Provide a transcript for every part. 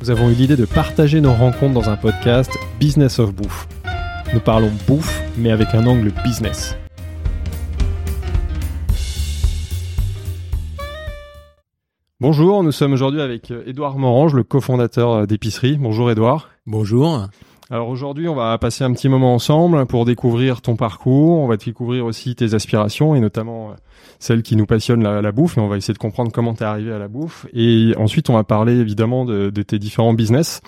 Nous avons eu l'idée de partager nos rencontres dans un podcast Business of Bouffe. Nous parlons bouffe, mais avec un angle business. Bonjour, nous sommes aujourd'hui avec euh, Édouard Morange, le cofondateur euh, d'épicerie. Bonjour Édouard. Bonjour. Alors aujourd'hui, on va passer un petit moment ensemble pour découvrir ton parcours. On va découvrir aussi tes aspirations et notamment euh, celles qui nous passionnent la, la bouffe. Et on va essayer de comprendre comment tu es arrivé à la bouffe. Et ensuite, on va parler évidemment de, tes différents business.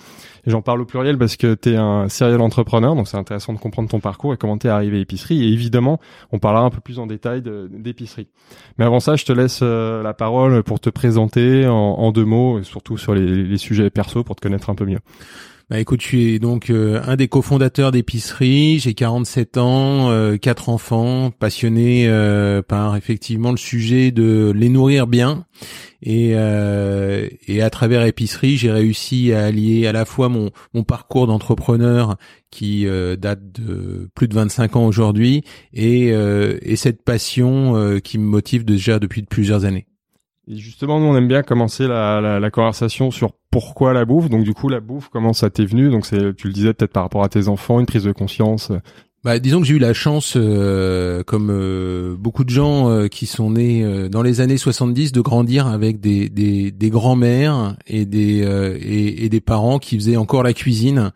J'en parle au pluriel parce que tu es un serial entrepreneur, donc c'est intéressant de comprendre ton parcours et comment tu es arrivé à épicerie. Et évidemment, on parlera un peu plus en détail d'épicerie. Mais avant ça, je te laisse euh, la parole pour te présenter en, en deux mots, et surtout sur les, les sujets perso pour te connaître un peu mieux. Bah écoute, je suis donc euh, un des cofondateurs d'épicerie, j'ai 47 ans, euh, quatre enfants, passionné euh, par effectivement le sujet de les nourrir bien. Et, euh, et à travers épicerie, j'ai réussi à allier à la fois mon, mon parcours d'entrepreneur qui date de plus de 25 ans aujourd'hui et, et cette passion qui me motive déjà depuis plusieurs années. Justement, nous, on aime bien commencer la, la, la conversation sur pourquoi la bouffe. Donc, du coup, la bouffe, comment ça t'est venu? Donc, c'est, tu le disais peut-être par rapport à tes enfants, une prise de conscience. Bah, disons que j'ai eu la chance, euh, comme euh, beaucoup de gens euh, qui sont nés euh, dans les années 70, de grandir avec des, des, des grands-mères et des euh, et, et des parents qui faisaient encore la cuisine.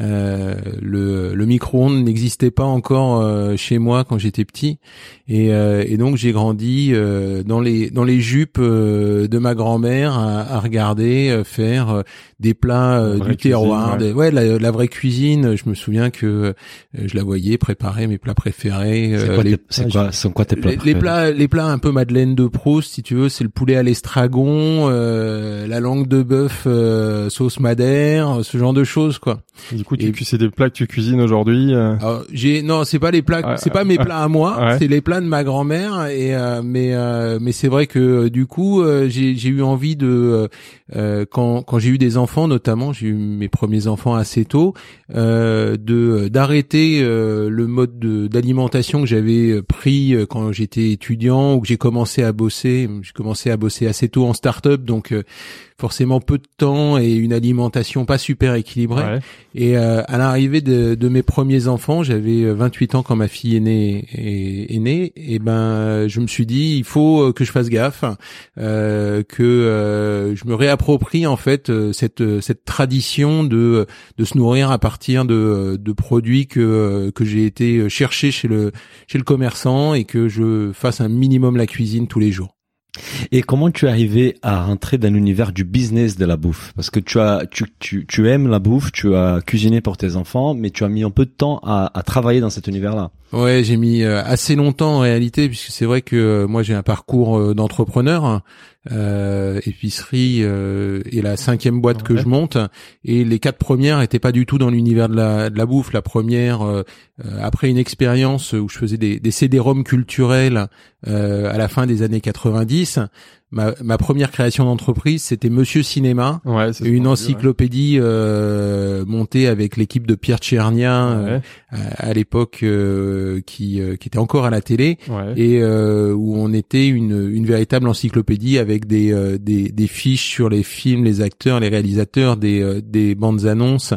Euh, le, le micro-ondes n'existait pas encore chez moi quand j'étais petit, et, et donc j'ai grandi dans les dans les jupes de ma grand-mère à, à regarder faire des plats euh, du terroir, cuisine, des- ouais, la, la vraie cuisine. Je me souviens que euh, je la voyais préparer mes plats préférés. C'est euh, quoi, les, tes- quoi, sont quoi tes plats les, plats, les plats un peu Madeleine de Proust, si tu veux, c'est le poulet à l'estragon, euh, la langue de bœuf euh, sauce madère, ce genre de choses, quoi. Du coup, tu, c'est des plats que tu cuisines aujourd'hui. euh, j'ai non, c'est pas les plats, Ouais, c'est pas mes ouais. plats à moi, Ouais. c'est les plats de ma grand-mère. Et euh, mais euh, mais c'est vrai que du coup, euh, j'ai j'ai eu envie de quand quand j'ai eu des enfants, notamment, j'ai eu mes premiers enfants assez tôt, euh, de d'arrêter euh, le mode de- d'alimentation que j'avais pris euh, quand j'étais étudiant ou que j'ai commencé à bosser. J'ai commencé à bosser assez tôt en start-up, donc forcément peu de temps et une alimentation pas super équilibrée. ouais. Et euh, à l'arrivée de, de mes premiers enfants, j'avais euh, 28 ans quand ma fille est née. Est, est née et ben, je me suis dit, il faut euh, que je fasse gaffe, euh, que euh, je me réapproprie en fait euh, cette euh, cette tradition de de se nourrir à partir de de produits que euh, que j'ai été chercher chez le chez le commerçant et que je fasse un minimum la cuisine tous les jours. Et comment tu es arrivé à rentrer dans l'univers du business de la bouffe? Parce que tu as, tu, tu, tu aimes la bouffe, tu as cuisiné pour tes enfants, mais tu as mis un peu de temps à, à travailler dans cet univers-là. Ouais, j'ai mis euh, assez longtemps en réalité, puisque c'est vrai que euh, moi j'ai un parcours euh, d'entrepreneur. Euh, épicerie euh, est la cinquième boîte que je monte, et les quatre premières étaient pas du tout dans l'univers de la, de la bouffe. La première, euh, euh, après une expérience où je faisais des, des CD-ROM culturels euh, à la fin des années 90, ma, ma première création d'entreprise c'était Monsieur Cinéma, Ouais, une encyclopédie euh, montée avec l'équipe de Pierre Tchernia ouais. euh, à, à l'époque euh, qui, euh, qui était encore à la télé et euh, où on était une, une véritable encyclopédie avec des, euh, des, des fiches sur les films, les acteurs, les réalisateurs, des, euh, des bandes annonces.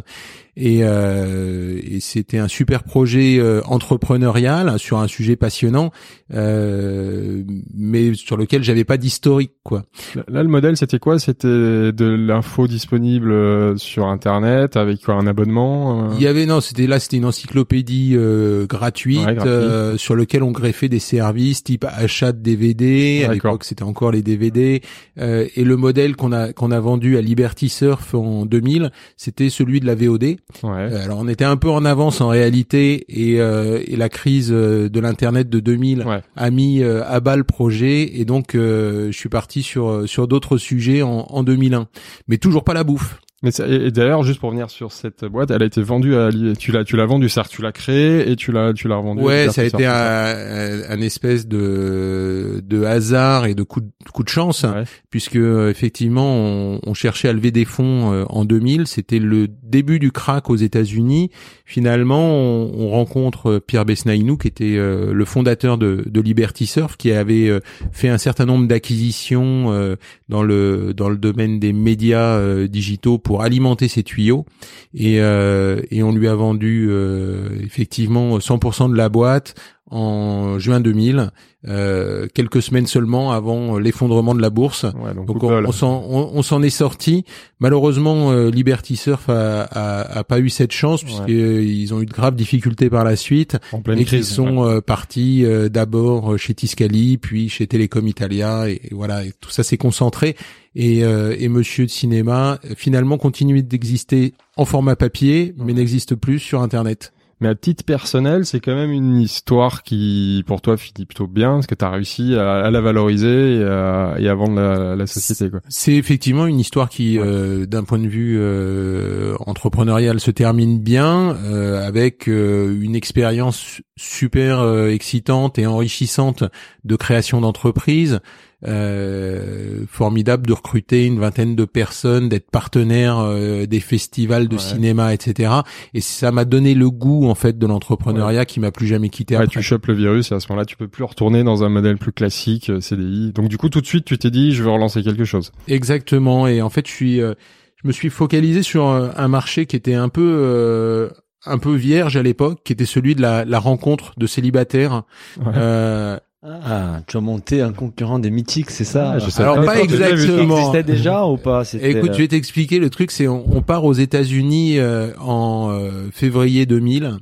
Et, euh, et c'était un super projet euh, entrepreneurial sur un sujet passionnant, euh, mais sur lequel j'avais pas d'historique, quoi. Là, le modèle, c'était quoi? C'était de l'info disponible euh, sur Internet avec quoi, un abonnement euh? Il y avait non, c'était là, c'était une encyclopédie euh, gratuite Ouais, gratuit. euh, sur lequel on greffait des services type achat de DVD. À l'époque, c'était encore les DVD. Euh, et le modèle qu'on a qu'on a vendu à Liberty Surf en 2000, c'était celui de la VOD. Ouais. Euh, alors on était un peu en avance en réalité, et, euh, et la crise euh, de l'internet de 2000 Ouais. a mis euh, à bas le projet, et donc euh, je suis parti sur sur d'autres sujets en, en 2001, mais toujours pas la bouffe. Mais et d'ailleurs, juste pour venir sur cette boîte, elle a été vendue à, tu l'as, tu l'as vendue, que tu l'as créée et tu l'as, tu l'as revendue. Ouais, ça a été c'est un, un- espèce de, de hasard et de coup de, coup de chance, Ouais. puisque euh, effectivement, on, on cherchait à lever des fonds euh, en 2000. C'était le début du crack aux États-Unis. Finalement, on, on rencontre euh, Pierre Besnaïnou, qui était le fondateur de, de Liberty Surf, qui avait fait un certain nombre d'acquisitions dans le dans le domaine des médias euh, digitaux pour alimenter ses tuyaux. Et, euh, et on lui a vendu euh, effectivement 100% de la boîte en juin 2000, euh, quelques semaines seulement avant l'effondrement de la bourse. Ouais, donc, on, s'en on, on s'en est sorti. Malheureusement, euh, Liberty Surf a, a, a pas eu cette chance Ouais. puisqu'ils ont eu de graves difficultés par la suite en pleine et qu'ils sont euh, partis euh, d'abord chez Tiscali, puis chez Telecom Italia, et, et voilà, et tout ça s'est concentré. Et, euh, et Monsieur de Cinéma euh, finalement continue d'exister en format papier, mais n'existe plus sur Internet. Mais à titre personnel, c'est quand même une histoire qui, pour toi, finit plutôt bien, parce que tu as réussi à, à la valoriser et à, et à vendre la, la société. Quoi. C'est effectivement une histoire qui, Ouais. euh, d'un point de vue euh, entrepreneurial, se termine bien, euh, avec une expérience super excitante et enrichissante de création d'entreprise. Euh, formidable de recruter une vingtaine de personnes, d'être partenaire euh, des festivals de Ouais. cinéma, etc. Et ça m'a donné le goût en fait de l'entrepreneuriat qui m'a plus jamais quitté. Ouais, après. tu chopes le virus et à ce moment-là, tu peux plus retourner dans un modèle plus classique euh, CDI. Donc du coup, tout de suite, tu t'es dit, je veux relancer quelque chose. Exactement. Et en fait, je suis, euh, je me suis focalisé sur un, un marché qui était un peu, euh, un peu vierge à l'époque, qui était celui de la, la rencontre de célibataires. Ouais. Euh, Ah, tu as monté un concurrent des mythiques, c'est ça Ah, je sais Alors, pas. exactement. existait déjà ou pas Écoute, euh, je vais t'expliquer. Le truc, c'est on, on part aux États-Unis euh, en euh, février 2000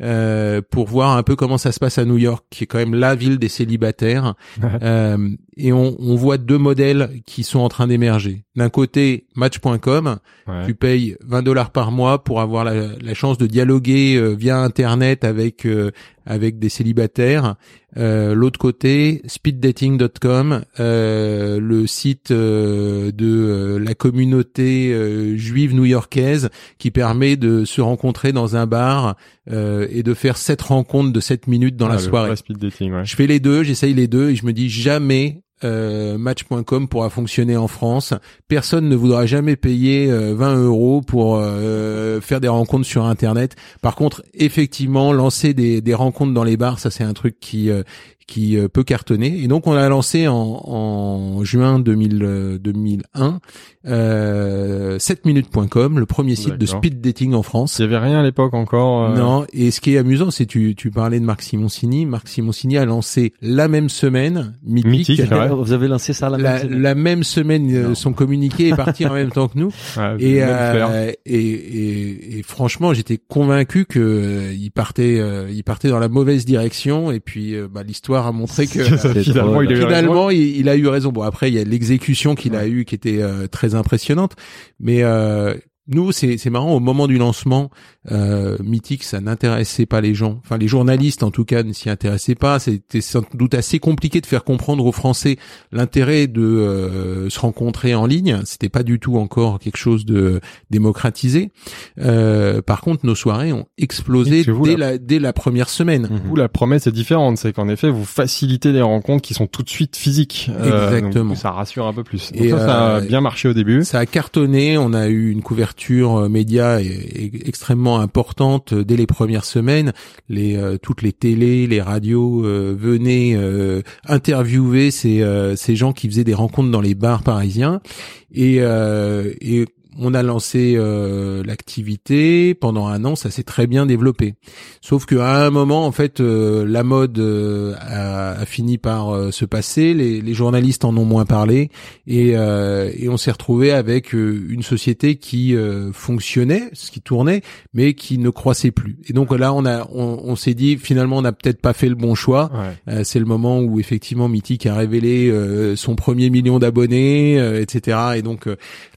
euh, pour voir un peu comment ça se passe à New York, qui est quand même la ville des célibataires. Et on, on voit deux modèles qui sont en train d'émerger. D'un côté, Match.com, Ouais. tu payes 20 dollars par mois pour avoir la, la chance de dialoguer euh, via Internet avec euh, avec des célibataires. Euh, L'autre côté, speeddating.com, euh, le site euh, de euh, la communauté euh, juive new-yorkaise qui permet de se rencontrer dans un bar euh, et de faire sept rencontres de 7 minutes dans Ah, la soirée. vrai speed dating, ouais. Je fais les deux, j'essaye les deux et je me dis jamais euh, Match.com pourra fonctionner en France. Personne ne voudra jamais payer euh, 20 euros pour euh, faire des rencontres sur Internet. Par contre, effectivement, lancer des, des rencontres dans les bars, ça c'est un truc qui euh, qui euh, peut cartonner. Et donc on a lancé en, en juin 2000, euh, 2001 euh, 7minutes.com, le premier site de speed dating en France. Il y avait rien à l'époque encore. euh, Non, et ce qui est amusant, c'est tu tu parlais de Marc Simoncini. Marc Simoncini a lancé la même semaine Mythique. Mythique, ouais. Vous avez lancé ça la, La, même semaine la même semaine, euh, son communiqué est parti en même temps que nous. ouais, Et, euh, et, et, et franchement, j'étais convaincu que euh, il partait, euh, il partait dans la mauvaise direction. Et puis, euh, bah, l'histoire a montré que finalement, il a eu raison. Bon, après, il y a l'exécution qu'il a eue qui était euh, très impressionnante. Mais euh, nous, c'est c'est marrant. Au moment du lancement, euh, Mythique, ça n'intéressait pas les gens. Enfin, les journalistes, en tout cas, ne s'y intéressaient pas. C'était sans doute assez compliqué de faire comprendre aux Français l'intérêt de euh, se rencontrer en ligne. C'était pas du tout encore quelque chose de démocratisé. Euh, par contre, nos soirées ont explosé dès la dès la première semaine. Où la promesse est différente, c'est qu'en effet, vous facilitez les rencontres qui sont tout de suite physiques. Euh, Exactement. donc ça rassure un peu plus. Donc Et, ça, ça a euh, bien marché au début. Ça a cartonné, on a eu une couverture euh, média et- et extrêmement importante euh, dès les premières semaines. Les euh, toutes les télés, les radios venaient interviewer ces ces gens qui faisaient des rencontres dans les bars parisiens et et on a lancé euh, l'activité pendant un an, ça s'est très bien développé. Sauf qu'à un moment, en fait, euh, la mode euh, a, a fini par euh, se passer, les, les journalistes en ont moins parlé, et, euh, et on s'est retrouvé avec euh, une société qui euh, fonctionnait, ce qui tournait, mais qui ne croissait plus. Et donc là, on a, on, on s'est dit finalement, on n'a peut-être pas fait le bon choix. Ouais. Euh, c'est le moment où effectivement Mythique a révélé euh, son premier million d'abonnés, euh, etc. Et donc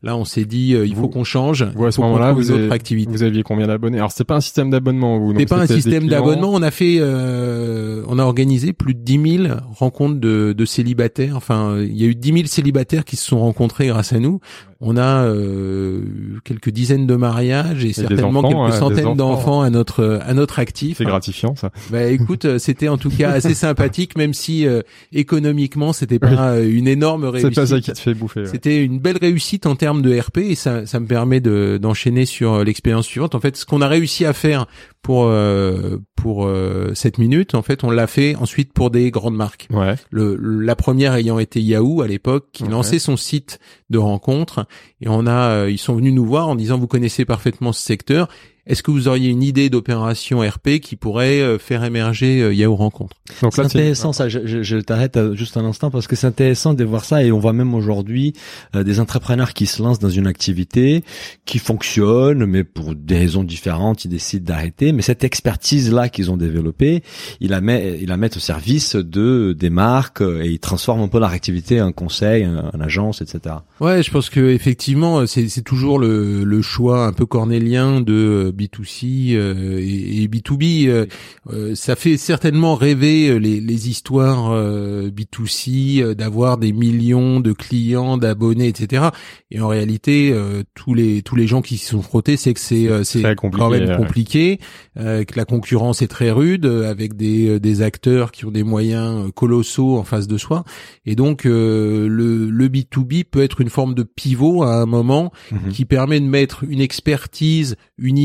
là, on s'est dit, il faut qu'on change. Vous, à ce moment-là, vous, avez- aviez combien d'abonnés? Alors, c'était pas un système d'abonnement, vous. C'est pas un système d'abonnement. On a fait, euh, on a organisé plus de 10 000 rencontres de, de célibataires. Enfin, il y a eu 10 000 célibataires qui se sont rencontrés grâce à nous. On a euh, quelques dizaines de mariages et, certainement enfants, quelques centaines enfants. d'enfants à notre à notre actif. C'est gratifiant, ça. Bah écoute, euh, c'était en tout cas assez sympathique, même si euh, économiquement c'était pas une énorme C'est réussite. pas ça qui te fait bouffer. ouais. C'était une belle réussite en termes de RP et ça, ça me permet de d'enchaîner sur euh, l'expérience suivante. En fait, ce qu'on a réussi à faire pour euh, pour euh, cette minute, en fait, on l'a fait ensuite pour des grandes marques. Ouais. Le, la première ayant été Yahoo à l'époque, qui lançait son site de rencontre et on a, euh, ils sont venus nous voir en disant vous connaissez parfaitement ce secteur. Est-ce que vous auriez une idée d'opération RP qui pourrait euh, faire émerger euh, Yahoo Rencontre? C'est intéressant ça, je, je, je t'arrête euh, juste un instant parce que c'est intéressant de voir ça et on voit même aujourd'hui euh, des entrepreneurs qui se lancent dans une activité qui fonctionne mais pour des raisons différentes ils décident d'arrêter. Mais cette expertise là qu'ils ont développée ils la mettent ils la mettent au service de des marques et ils transforment un peu leur activité en conseil, en, en agence etc. Ouais, je pense que effectivement, c'est c'est toujours le, le choix un peu cornélien de B2C euh, et, et B2B. euh, euh, ça fait certainement rêver les, les histoires euh, B2C euh, d'avoir des millions de clients, d'abonnés, etc. Et en réalité, euh, tous les tous les gens qui s'y sont frottés, c'est que c'est c'est quand même ouais. compliqué, euh, que la concurrence est très rude, avec des des acteurs qui ont des moyens colossaux en face de soi. Et donc euh, le, le B2B peut être une forme de pivot à un moment Mhm. qui permet de mettre une expertise, une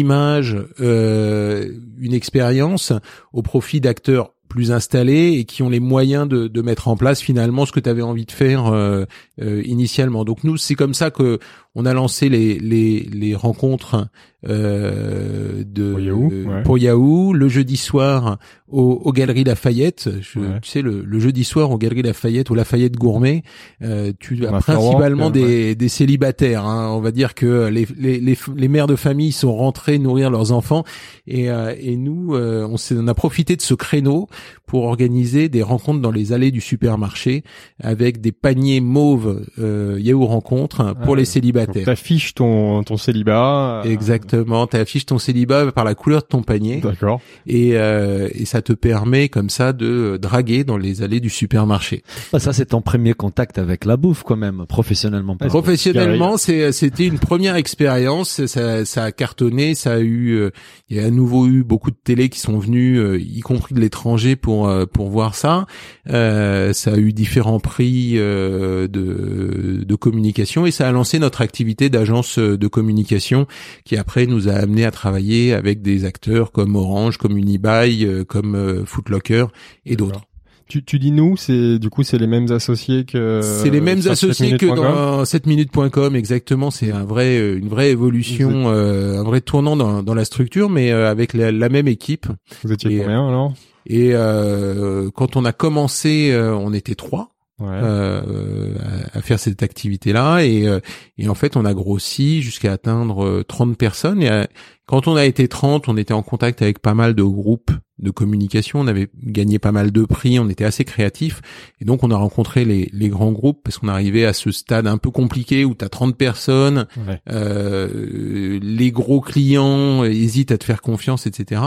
euh, une expérience au profit d'acteurs plus installés et qui ont les moyens de, de mettre en place finalement ce que tu avais envie de faire euh, euh, initialement. Donc nous, c'est comme ça que on a lancé les les, les rencontres euh, de Pour Yahoo, ouais. pour Yahoo le jeudi soir au, aux Galeries Lafayette. Je- Ouais. Tu sais le, le jeudi soir aux Galeries Lafayette ou Lafayette Gourmet, euh, tu as Un principalement afterwork, des, des célibataires. hein. On va dire que les, les, les, les mères de famille sont rentrées nourrir leurs enfants et, euh, et nous euh, on, on a profité de ce créneau pour organiser des rencontres dans les allées du supermarché avec des paniers mauves euh, Yahoo Rencontre pour Ah, les Donc célibataires. t'affiches ton ton célibat. euh, Exactement, tu affiches ton célibat par la couleur de ton panier D'accord. et, euh, et ça te permet comme ça de draguer dans les allées du supermarché. Ah, ça c'est ton premier contact avec la bouffe quand même professionnellement. Professionnellement, c'est c'était une première expérience. Ça, ça a cartonné. Ça a eu, euh, il y a à nouveau eu beaucoup de télé qui sont venus, euh, y compris de l'étranger pour euh, pour voir ça. Euh, ça a eu différents prix euh, de de communication et ça a lancé notre activité d'agence de communication qui après nous a amené à travailler avec des acteurs comme Orange, comme Unibail, euh, comme euh, Footlocker et d'autres. Tu, tu dis nous, c'est du coup c'est les mêmes associés que. C'est les mêmes associés que 7minutes.com? dans 7minutes.com exactement. C'est un vrai, euh, une vraie évolution, euh, un vrai tournant dans, dans la structure, mais euh, avec la, la même équipe. Vous étiez Et, combien alors? Et euh, quand on a commencé, euh, on était trois. Euh, à, faire cette activité-là. Et, euh, et en fait on a grossi jusqu'à atteindre euh, 30 personnes. Et euh, quand on a été 30 on était en contact avec pas mal de groupes de communication on avait gagné pas mal de prix on était assez créatifs et donc on a rencontré les, les grands groupes parce qu'on arrivait à ce stade un peu compliqué où tu as 30 personnes Ouais. euh, les gros clients hésitent à te faire confiance, etc.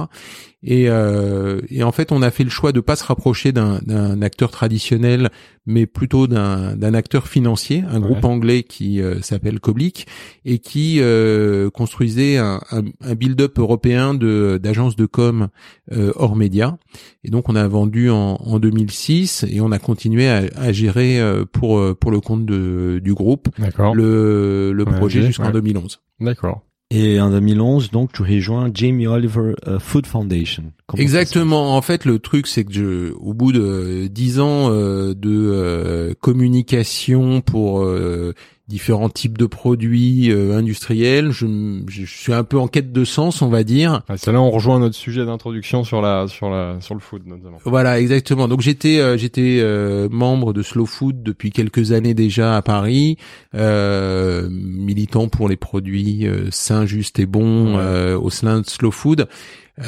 Et, euh, et en fait, on a fait le choix de pas se rapprocher d'un acteur traditionnel, mais plutôt d'un acteur financier, un groupe anglais qui euh, s'appelle Coblic et qui euh, construisait un, un, un build-up européen de d'agences de com euh, hors média. Et donc, on a vendu en, en 2006 et on a continué à, à gérer euh, pour euh, pour le compte de, du groupe D'accord. le, le Ouais, projet jusqu'en ouais. 2011. D'accord. Et en 2011 donc tu rejoins Jamie Oliver euh, Food Foundation. Comment Exactement. En fait, le truc, c'est que je, au bout de dix ans euh, de euh, communication pour euh, différents types de produits euh, industriels, je, je suis un peu en quête de sens, on va dire. Ah, c'est là on rejoint notre sujet d'introduction sur la sur la sur le food notamment. Voilà, exactement. Donc j'étais euh, j'étais euh, membre de Slow Food depuis quelques années déjà à Paris, euh, militant pour les produits euh, sains, justes et bons Ouais. euh, au sein de Slow Food.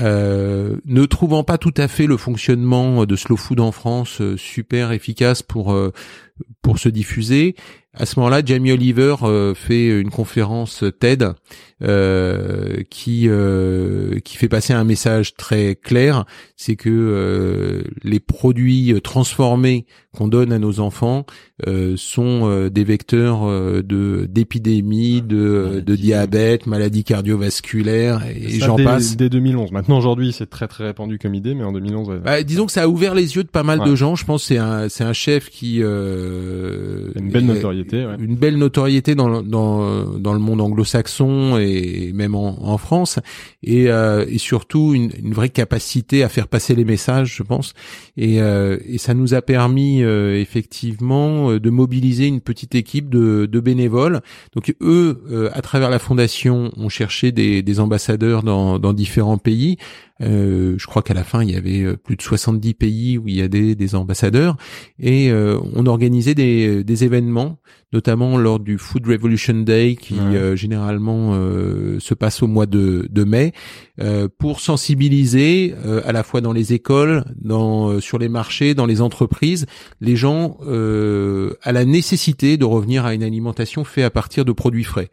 Euh, ne trouvant pas tout à fait le fonctionnement de Slow Food en France euh, super efficace pour euh, pour se diffuser, à ce moment-là, Jamie Oliver fait une conférence TED euh, qui euh, qui fait passer un message très clair, c'est que euh, les produits transformés qu'on donne à nos enfants euh, sont des vecteurs de d'épidémies, de, de diabète, maladies cardiovasculaires et Ça, j'en passe. Dès 2011. Maintenant, aujourd'hui, c'est très très répandu comme idée, mais en 2011, ouais. Bah, disons que ça a ouvert les yeux de pas mal de gens. Je pense que c'est un c'est un chef qui euh, une belle notoriété. Ouais. une belle notoriété dans le, dans dans le monde anglo-saxon et même en, en France et euh, et surtout une, une vraie capacité à faire passer les messages, je pense. Et euh, et ça nous a permis euh, effectivement euh, de mobiliser une petite équipe de de bénévoles. Donc eux, euh, à travers la fondation, ont cherché des des ambassadeurs dans dans différents pays. dit Euh, je crois qu'à la fin, il y avait euh, plus de 70 pays où il y a des, des ambassadeurs et euh, on organisait des, des événements, notamment lors du Food Revolution Day qui Ouais. euh, généralement euh, se passe au mois de, de mai, euh, pour sensibiliser euh, à la fois dans les écoles, dans euh, sur les marchés, dans les entreprises, les gens euh, à la nécessité de revenir à une alimentation faite à partir de produits frais.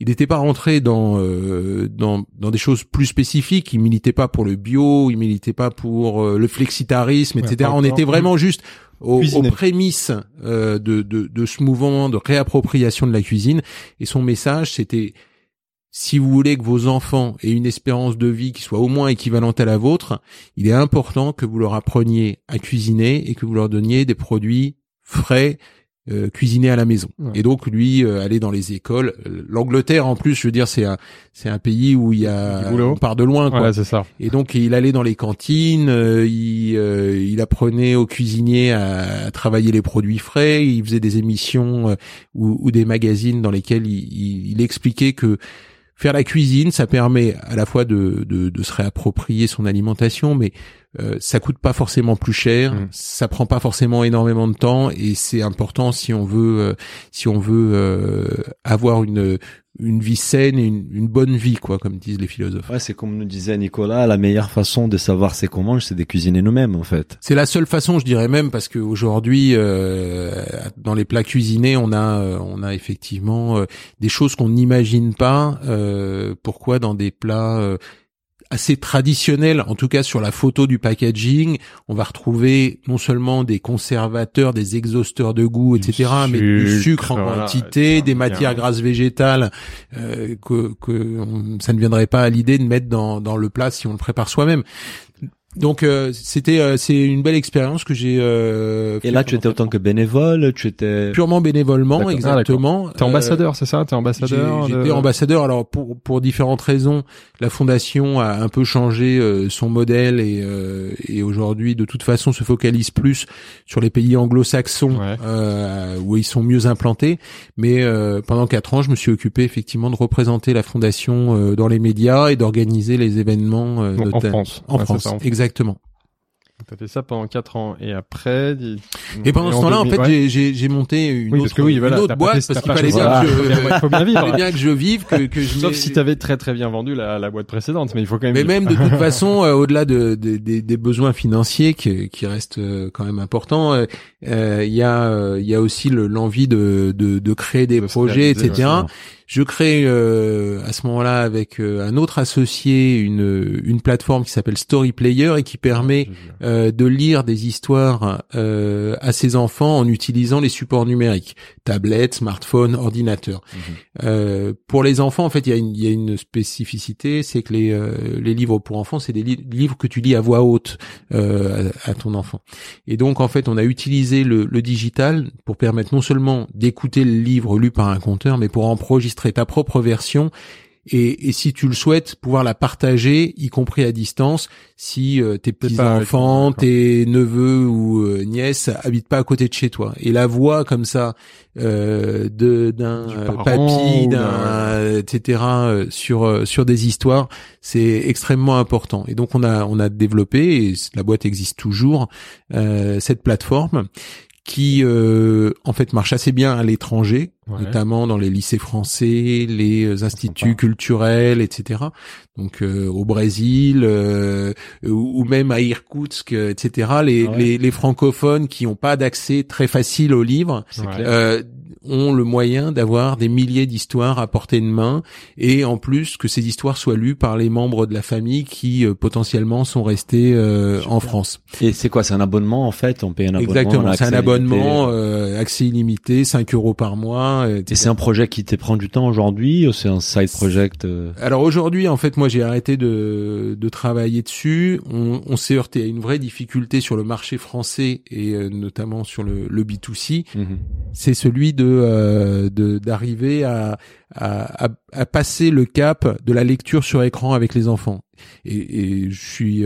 Il n'était pas rentré dans, euh, dans dans des choses plus spécifiques. Il militait pas pour le bio, il militait pas pour euh, le flexitarisme, etc. On était vraiment juste aux, prémices euh, de, de de ce mouvement de réappropriation de la cuisine. Et son message, c'était si vous voulez que vos enfants aient une espérance de vie qui soit au moins équivalente à la vôtre, il est important que vous leur appreniez à cuisiner et que vous leur donniez des produits frais, euh, cuisinés à la maison. Ouais. Et donc lui euh, aller dans les écoles. Euh, L'Angleterre en plus, je veux dire, c'est un c'est un pays où il y a on part de loin quoi. Voilà, c'est ça. Et donc il allait dans les cantines, euh, il, euh, il apprenait aux cuisiniers à, à travailler les produits frais, il faisait des émissions euh, ou, ou des magazines dans lesquels il, il- il expliquait que faire la cuisine, ça permet à la fois de, de, de se réapproprier son alimentation, mais euh, ça coûte pas forcément plus cher, Mm. ça prend pas forcément énormément de temps et c'est important si on veut euh, si on veut euh, avoir une une vie saine et une, une bonne vie quoi, comme disent les philosophes. Ouais, c'est comme nous disait Nicolas, la meilleure façon de savoir c'est qu'on mange, c'est de cuisiner nous-mêmes, en fait. C'est la seule façon, je dirais même, parce qu'aujourd'hui, euh, dans les plats cuisinés, on a, euh, on a effectivement euh, des choses qu'on n'imagine pas. euh, pourquoi dans des plats euh, assez traditionnels, en tout cas sur la photo du packaging, on va retrouver non seulement des conservateurs, des exhausteurs de goût, Du etc., mais du sucre, en quantité, des matières grasses végétales euh, que, que on- ça ne viendrait pas à l'idée de mettre dans, dans le plat si on le prépare soi-même. Donc euh, c'était euh, c'est une belle expérience que j'ai. Euh, Et là, tu étais autant que bénévole, tu étais... purement bénévolement. Ah, exactement. T'es Euh, ambassadeur, c'est ça? T'es ambassadeur de- J'étais ambassadeur. Alors pour pour différentes raisons, la fondation a un peu changé euh, son modèle et euh, et aujourd'hui de toute façon se focalise plus sur les pays anglo-saxons Ouais. euh, où ils sont mieux implantés. Mais euh, pendant quatre ans, je me suis occupé effectivement de représenter la fondation euh, dans les médias et d'organiser les événements euh, Donc, de en. France. En France, en France. Exactement. T'as fait ça pendant quatre ans et après. Et pendant ce temps-là, en 2000, fait, ouais. j'ai- monté une Oui, autre, parce que oui, voilà, une autre t'as pas boîte parce qu'il fallait bien vivre. fallait bien que je vive, que, que je Sauf si t'avais très très bien vendu la, la boîte précédente, mais il faut quand même. Mais vivre. même de toute façon, euh, au-delà de, de- des- des besoins financiers qui, qui restent euh, quand même importants, euh, euh, il y a euh, il y a aussi le- l'envie de, de, de créer des De projets, etc. Je crée euh, à ce moment-là avec euh, un autre associé une une plateforme qui s'appelle Story Player et qui permet euh, de lire des histoires euh, à ses enfants en utilisant les supports numériques, tablettes, smartphones, ordinateurs. Euh, pour les enfants, en fait, il y a une, y a une spécificité, c'est que les, euh, les livres pour enfants, c'est des li- livres que tu lis à voix haute euh, à, à ton enfant. Et donc, en fait, on a utilisé le, le digital pour permettre non seulement d'écouter le livre lu par un conteur, mais pour enregistrer ta propre version. Et, et si tu le souhaites, pouvoir la partager, y compris à distance, si euh, tes petits enfants, tes neveux ou euh, nièces habitent pas à côté de chez toi. Et la voix comme ça euh, de d'un Du euh, papy, d'un euh, etc. euh, sur euh, sur des histoires, c'est extrêmement important. Et donc on a on a développé et la boîte existe toujours euh, cette plateforme qui euh, en fait marche assez bien à l'étranger Ouais. notamment dans les lycées français, les euh, instituts culturels, etc. Donc euh, au Brésil euh, ou ou même à Irkoutsk, euh, etc. Les, ouais. les, les francophones qui n'ont pas d'accès très facile aux livres euh, ont le moyen d'avoir des milliers d'histoires à portée de main et en plus que ces histoires soient lues par les membres de la famille qui euh, potentiellement sont restés euh, en France. Et c'est quoi C'est un abonnement en fait? On paye un abonnement. on Exactement, c'est un abonnement, euh, accès illimité, 5 euros par mois. Et c'est un projet qui te prend du temps aujourd'hui ou c'est un side project euh Alors aujourd'hui, en fait, moi j'ai arrêté de, de travailler dessus. On, on s'est heurté à une vraie difficulté sur le marché français et euh, notamment sur le, le B2C. Mhm. C'est celui de euh, de- d'arriver à, à, à, à passer le cap de la lecture sur écran avec les enfants. Et, et je suis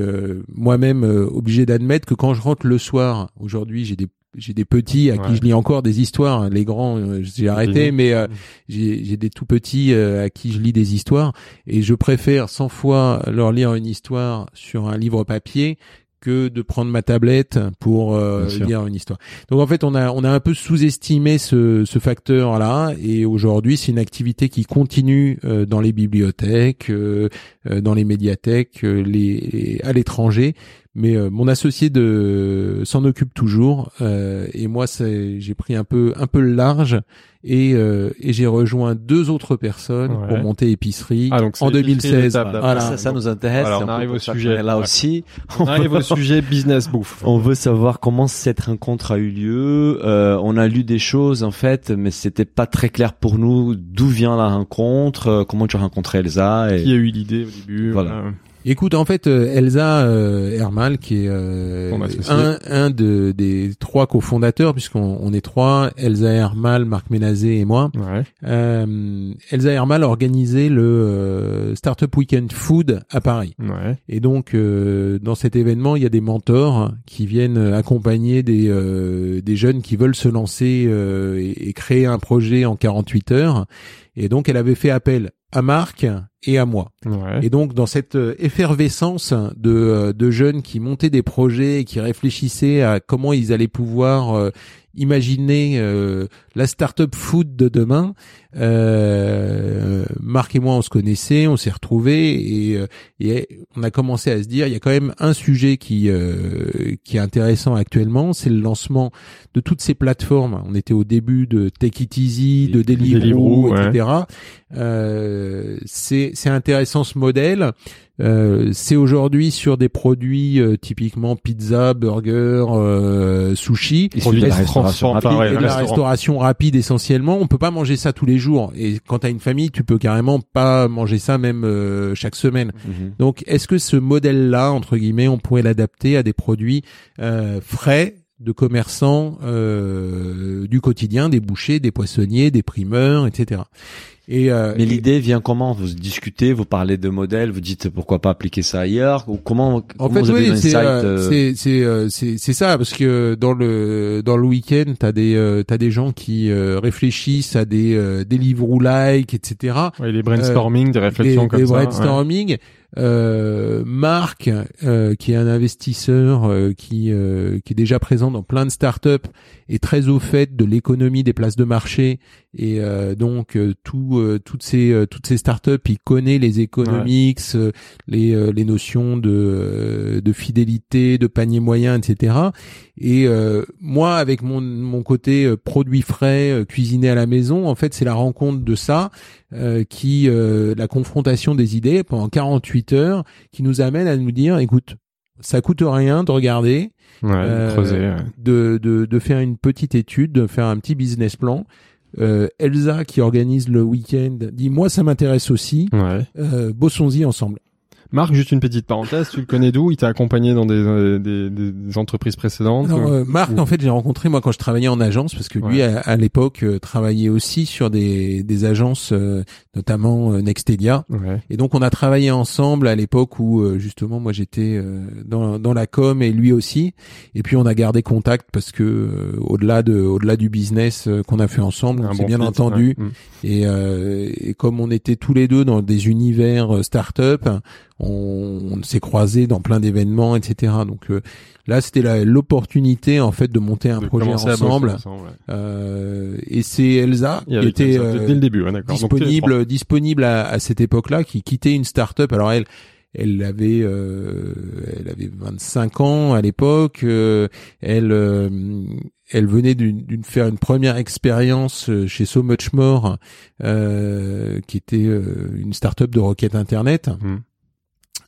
moi-même obligé d'admettre que quand je rentre le soir, aujourd'hui j'ai des j'ai des petits à Ouais. qui je lis encore des histoires. Les grands, euh, j'ai arrêté, mais euh, j'ai j'ai des tout petits euh, à qui je lis des histoires. Et je préfère 100 fois leur lire une histoire sur un livre papier que de prendre ma tablette pour euh, lire une histoire. Donc en fait, on a on a un peu sous-estimé ce, ce facteur-là, et aujourd'hui, c'est une activité qui continue euh, dans les bibliothèques, euh, dans les médiathèques, les à l'étranger. Mais euh, mon associé de s'en occupe toujours, euh, et moi, c'est- j'ai pris un peu un peu le large, et, euh, et j'ai rejoint deux autres personnes Ouais. pour monter épicerie Ah, donc c'est en l'épicerie 2016. d'étape d'après. Voilà. Ça, ça nous intéresse. Alors, on arrive au sujet. Là Ouais. aussi, On arrive au sujet business bouffe. On veut savoir comment cette rencontre a eu lieu. Euh, on a lu des choses en fait, mais c'était pas très clair pour nous d'où vient la rencontre, euh, comment tu as rencontré Elsa. Et... Qui a eu l'idée au début Voilà. Écoute, en fait, euh, Elsa euh, Hermal, qui est euh, un, un de, des trois cofondateurs, puisqu'on on est trois, Elsa Hermal, Marc Ménazé et moi. Ouais. Euh, Elsa Hermal a organisé le euh, Startup Weekend Food à Paris. Ouais. Et donc, euh, dans cet événement, il y a des mentors qui viennent accompagner des, euh, des jeunes qui veulent se lancer euh, et, et créer un projet en 48 heures. Et donc, elle avait fait appel à Marc et à moi. Ouais. Et donc dans cette euh, effervescence de, euh, de jeunes qui montaient des projets et qui réfléchissaient à comment ils allaient pouvoir euh, imaginer euh, la startup food de demain, euh, Marc et moi on se connaissait, on s'est retrouvés et, euh, et on a commencé à se dire il y a quand même un sujet qui euh, qui est intéressant actuellement, c'est le lancement de toutes ces plateformes. On était au début de Take It Easy, de Deliveroo, Deliveroo, ouais. etc. Euh, c'est c'est intéressant ce modèle. Euh, c'est aujourd'hui sur des produits euh, typiquement pizza, burger, euh, sushi. Issu de la restauration rapide. enfin, ouais, et de la restaurant. restauration rapide essentiellement? On peut pas manger ça tous les jours. Et quand t'as une famille, tu peux carrément pas manger ça même euh, chaque semaine. Mhm. Donc, est-ce que ce modèle-là, entre guillemets, on pourrait l'adapter à des produits euh, frais de commerçants euh, du quotidien, des bouchers, des poissonniers, des primeurs, etc. Et, euh, Mais l'idée vient comment? Vous discutez, vous parlez de modèles, vous dites pourquoi pas appliquer ça ailleurs ou comment, En comment fait, vous avez oui, c'est euh, euh, c'est c'est euh, c'est ça parce que dans le dans le week-end, t'as des euh, t'as des gens qui euh, réfléchissent à des euh, des livres like, etc. Ouais, les brainstorming, des réflexions des, comme des ça. ouais. Euh, Marc, euh, qui est un investisseur euh, qui euh, qui est déjà présent dans plein de startups, est très au fait de l'économie des places de marché et euh, donc euh, tout euh, toutes ces euh, toutes ces startups, il connaît les economics, euh, les euh, les notions de euh, de fidélité, de panier moyen, etc. Et euh, moi, avec mon mon côté euh, produit frais, euh, cuisiné à la maison, en fait, c'est la rencontre de ça euh, qui euh, la confrontation des idées pendant 48 heures qui nous amène à nous dire écoute ça coûte rien de regarder Ouais, creuser. ouais. de, de de faire une petite étude de faire un petit business plan euh, Elsa qui organise le week-end dit moi ça m'intéresse aussi Ouais. euh, bossons-y ensemble Marc, juste une petite parenthèse, tu le connais d'où? Il t'a accompagné dans des, euh, des, des, entreprises précédentes ou- euh, Marc, ou- en fait, j'ai rencontré moi quand je travaillais en agence parce que lui, à, à l'époque, euh, travaillait aussi sur des, des agences, euh, notamment euh, Nextedia. Ouais. Et donc, on a travaillé ensemble à l'époque où euh, justement, moi, j'étais euh, dans, dans la com et lui aussi. Et puis, on a gardé contact parce que euh, au-delà de, au-delà du business qu'on a fait ensemble, on s'est bon bien fit, entendu. ouais. Mm. Et, euh, et comme on était tous les deux dans des univers start-up, on, on s'est croisés dans plein d'événements, etc. Donc euh, là, c'était l'opportunité en fait de monter un De projet ensemble. ensemble, ouais. Euh, et c'est Elsa qui était euh, dès le début, ouais. Donc, disponible disponible à, à cette époque-là, qui quittait une start-up. Alors elle, elle avait euh, elle avait 25 ans à l'époque. euh, elle euh, elle venait d'une faire une première expérience euh, chez So Much More, euh, qui était euh, une start-up de requête internet. Mhm.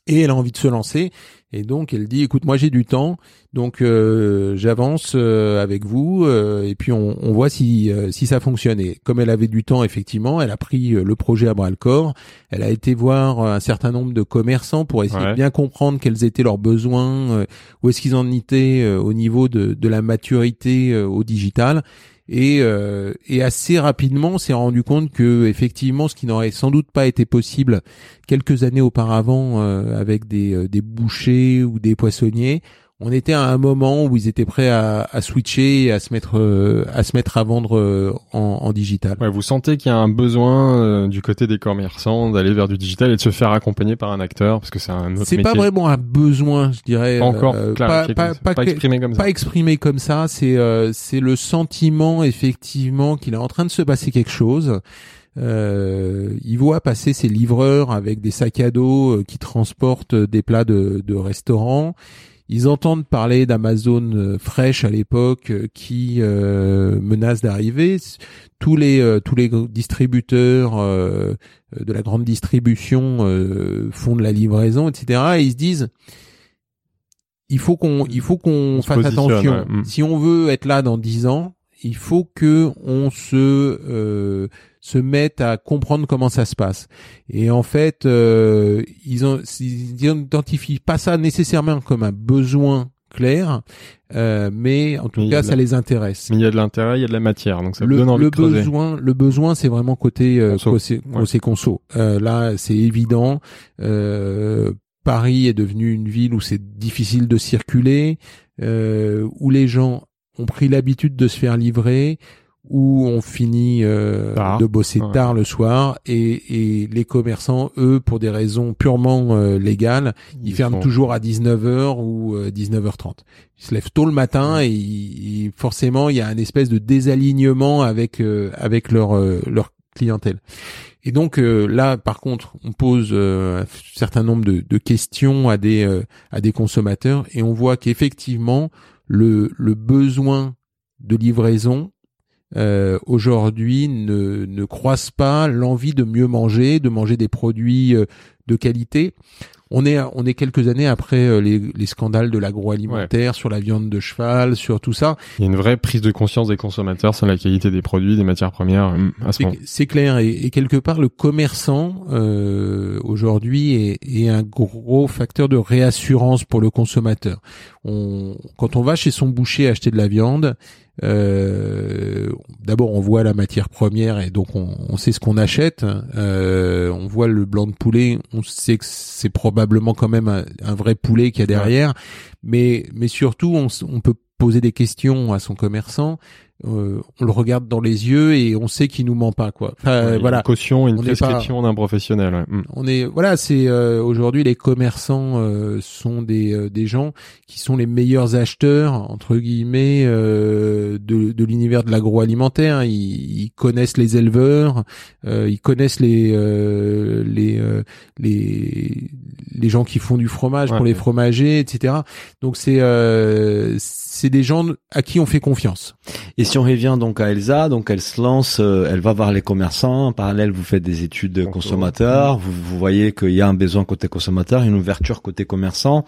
Et elle a envie de se lancer. Et donc elle dit, écoute, moi j'ai du temps, donc euh, j'avance euh, avec vous, euh, et puis on, on voit si euh, si ça fonctionne. Et comme elle avait du temps, effectivement, elle a pris le projet à bras le corps. Elle a été voir un certain nombre de commerçants pour essayer Ouais. de bien comprendre quels étaient leurs besoins, euh, où est-ce qu'ils en étaient euh, au niveau de, de la maturité euh, au digital. Et, euh, et assez rapidement, on s'est rendu compte que effectivement, ce qui n'aurait sans doute pas été possible quelques années auparavant euh, avec euh, des bouchers ou des poissonniers, on était à un moment où ils étaient prêts à, à switcher et à se mettre euh, à se mettre à vendre euh, en, en digital. Ouais, vous sentez qu'il y a un besoin euh, du côté des commerçants d'aller vers du digital et de se faire accompagner par un acteur parce que c'est un autre C'est pas vraiment un besoin, je dirais. Pas encore euh, clarifié pas, pas, pas exprimé comme ça. pas exprimé comme ça. C'est euh, c'est le sentiment effectivement qu'il est en train de se passer quelque chose. Euh, il voit passer ses livreurs avec des sacs à dos qui transportent des plats de, de restaurants. Ils entendent parler d'Amazon euh, Fresh à l'époque euh, qui euh, menace d'arriver. Tous les euh, tous les distributeurs euh, de la grande distribution euh, font de la livraison, etc. Et ils se disent il faut qu'on il faut qu'on On se fasse attention. ouais. Mm. Si on veut être là dans dix ans, il faut que on se euh, se mette à comprendre comment ça se passe. Et en fait, euh, ils ont ils identifient pas ça nécessairement comme un besoin clair, euh, mais en tout Mais cas, ça la- les intéresse. Mais il y a de l'intérêt, il y a de la matière, donc ça le, vous donne envie le de creuser. besoin, le besoin, c'est vraiment côté euh, Conso. côté, Ouais. côté conso. Euh, là, c'est évident. Euh, Paris est devenu une ville où c'est difficile de circuler, euh, où les gens ont pris l'habitude de se faire livrer, où on finit euh, de bosser Ouais. tard le soir, et, et les commerçants, eux, pour des raisons purement euh, légales, ils, ferment font- toujours à 19h ou euh, 19h30. Ils se lèvent tôt le matin et, forcément il y a un espèce de désalignement avec euh, avec leur euh, leur clientèle. Et donc euh, là par contre, on pose euh, un certain nombre de, de questions à des euh, à des consommateurs et on voit qu'effectivement le le besoin de livraison euh, aujourd'hui ne, ne croise pas l'envie de mieux manger, de manger des produits euh, de qualité. On est on est quelques années après euh, les, les scandales de l'agroalimentaire sur la viande de cheval, sur tout ça. Il y a une vraie prise de conscience des consommateurs sur la qualité des produits, des matières premières hum, à ce C'est clair et, et quelque part le commerçant euh, aujourd'hui est, est un gros facteur de réassurance pour le consommateur. On, quand on va chez son boucher acheter de la viande, euh, d'abord on voit la matière première et donc on, on sait ce qu'on achète. Euh, on voit le blanc de poulet, on sait que c'est probablement quand même un, un vrai poulet qu'il y a derrière. Mais mais surtout on, on peut poser des questions à son commerçant. Euh, on le regarde dans les yeux et on sait qu'il nous ment pas quoi. Ouais, y a voilà. Une caution, une On prescription d'un professionnel. ouais. Hum. On est voilà, c'est euh, aujourd'hui les commerçants euh, sont des euh, des gens qui sont les meilleurs acheteurs entre guillemets euh, de de l'univers de l'agroalimentaire. Ils, ils connaissent les éleveurs, euh, ils connaissent les euh, les euh, les les gens qui font du fromage Ouais, pour les fromagers, etc. Donc c'est euh, c'est des gens à qui on fait confiance. Et si on revient donc à Elsa, donc elle se lance, euh, elle va voir les commerçants. En parallèle, vous faites des études de Conso. consommateurs. Vous, vous voyez qu'il y a un besoin côté consommateur, une ouverture côté commerçant.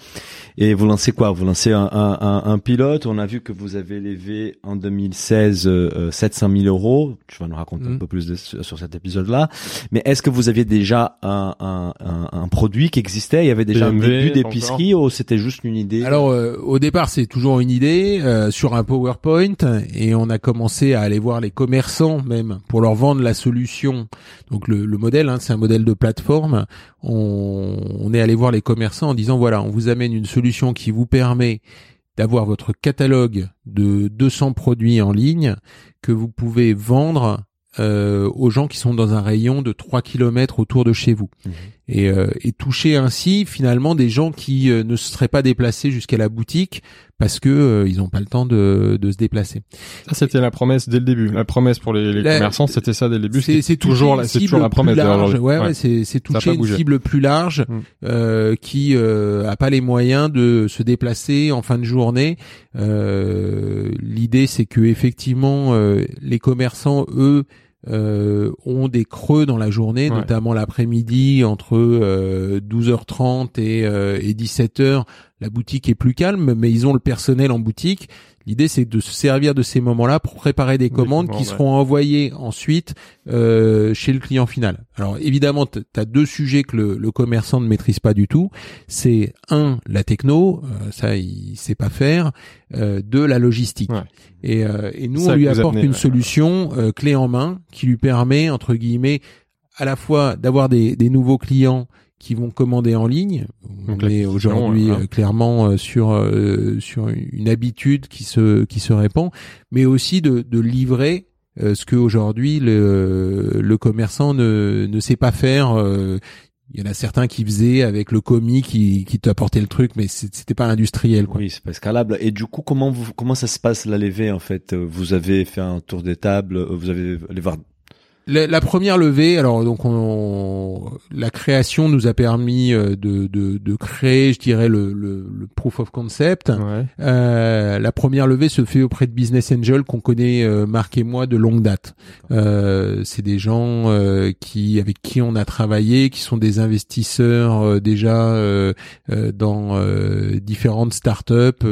Et vous lancez quoi? Vous lancez un, un, un, un pilote. On a vu que vous avez levé en 2016 euh, 700 000 euros. Tu vas nous raconter un Mhm. peu plus de- sur cet épisode-là. Mais est-ce que vous aviez déjà un, un, un, un produit qui existait Il y avait déjà un début d'épicerie ou c'était juste une idée Alors euh, au départ c'est toujours une idée euh, sur un PowerPoint et on a commencé à aller voir les commerçants même pour leur vendre la solution. Donc le, le modèle, hein, c'est un modèle de plateforme. On, on est allé voir les commerçants en disant voilà on vous amène une solution qui vous permet d'avoir votre catalogue de 200 produits en ligne que vous pouvez vendre euh, aux gens qui sont dans un rayon de 3 kilomètres autour de chez vous. Mhm. Et, euh, et toucher ainsi finalement des gens qui euh, ne se seraient pas déplacés jusqu'à la boutique parce que euh, ils n'ont pas le temps de, de se déplacer. Ça, c'était la promesse dès le début. La promesse pour les, les La- commerçants, c'était ça dès le début. C'est toujours, c'est cible toujours la promesse. plus large. Ouais, Ouais. ouais, c'est toucher une cible plus large Mm. euh, qui euh, a pas les moyens de se déplacer en fin de journée. Euh, L'idée, c'est que effectivement, euh, les commerçants, eux, euh, ont des creux dans la journée, Ouais. notamment l'après-midi entre euh, 12h30 et, euh, et 17h. La boutique est plus calme, mais ils ont le personnel en boutique. L'idée, c'est de se servir de ces moments-là pour préparer des Des commandes qui ouais. seront envoyées ensuite euh, chez le client final. Alors évidemment, tu as deux sujets que le, le commerçant ne maîtrise pas du tout. C'est un, la techno, euh, ça il sait pas faire. Euh, deux, la logistique. Ouais. Et, euh, et nous, Ça on lui apporte amenez, une ouais. solution euh, clé en main qui lui permet, entre guillemets, à la fois d'avoir des, des nouveaux clients qui vont commander en ligne. Donc, On est aujourd'hui voilà. euh, clairement euh, sur euh, sur une habitude qui se qui se répand, mais aussi de, de livrer euh, ce que aujourd'hui le le commerçant ne ne sait pas faire. euh, il y en a certains qui faisaient avec le commis qui qui t'apportait le truc, mais c'était pas industriel quoi. Oui, c'est pas scalable. Et du coup, comment vous, comment ça se passe la levée en fait? Vous avez fait un tour des tables, vous avez allé voir. La, la première levée, alors donc on, la création nous a permis euh, de, de, de créer, je dirais, le, le, le proof of concept. Ouais. Euh, la première levée se fait auprès de Business Angel qu'on connaît euh, Marc et moi de longue date. Euh, c'est des gens euh, qui avec qui on a travaillé, qui sont des investisseurs euh, déjà dans euh, différentes startups.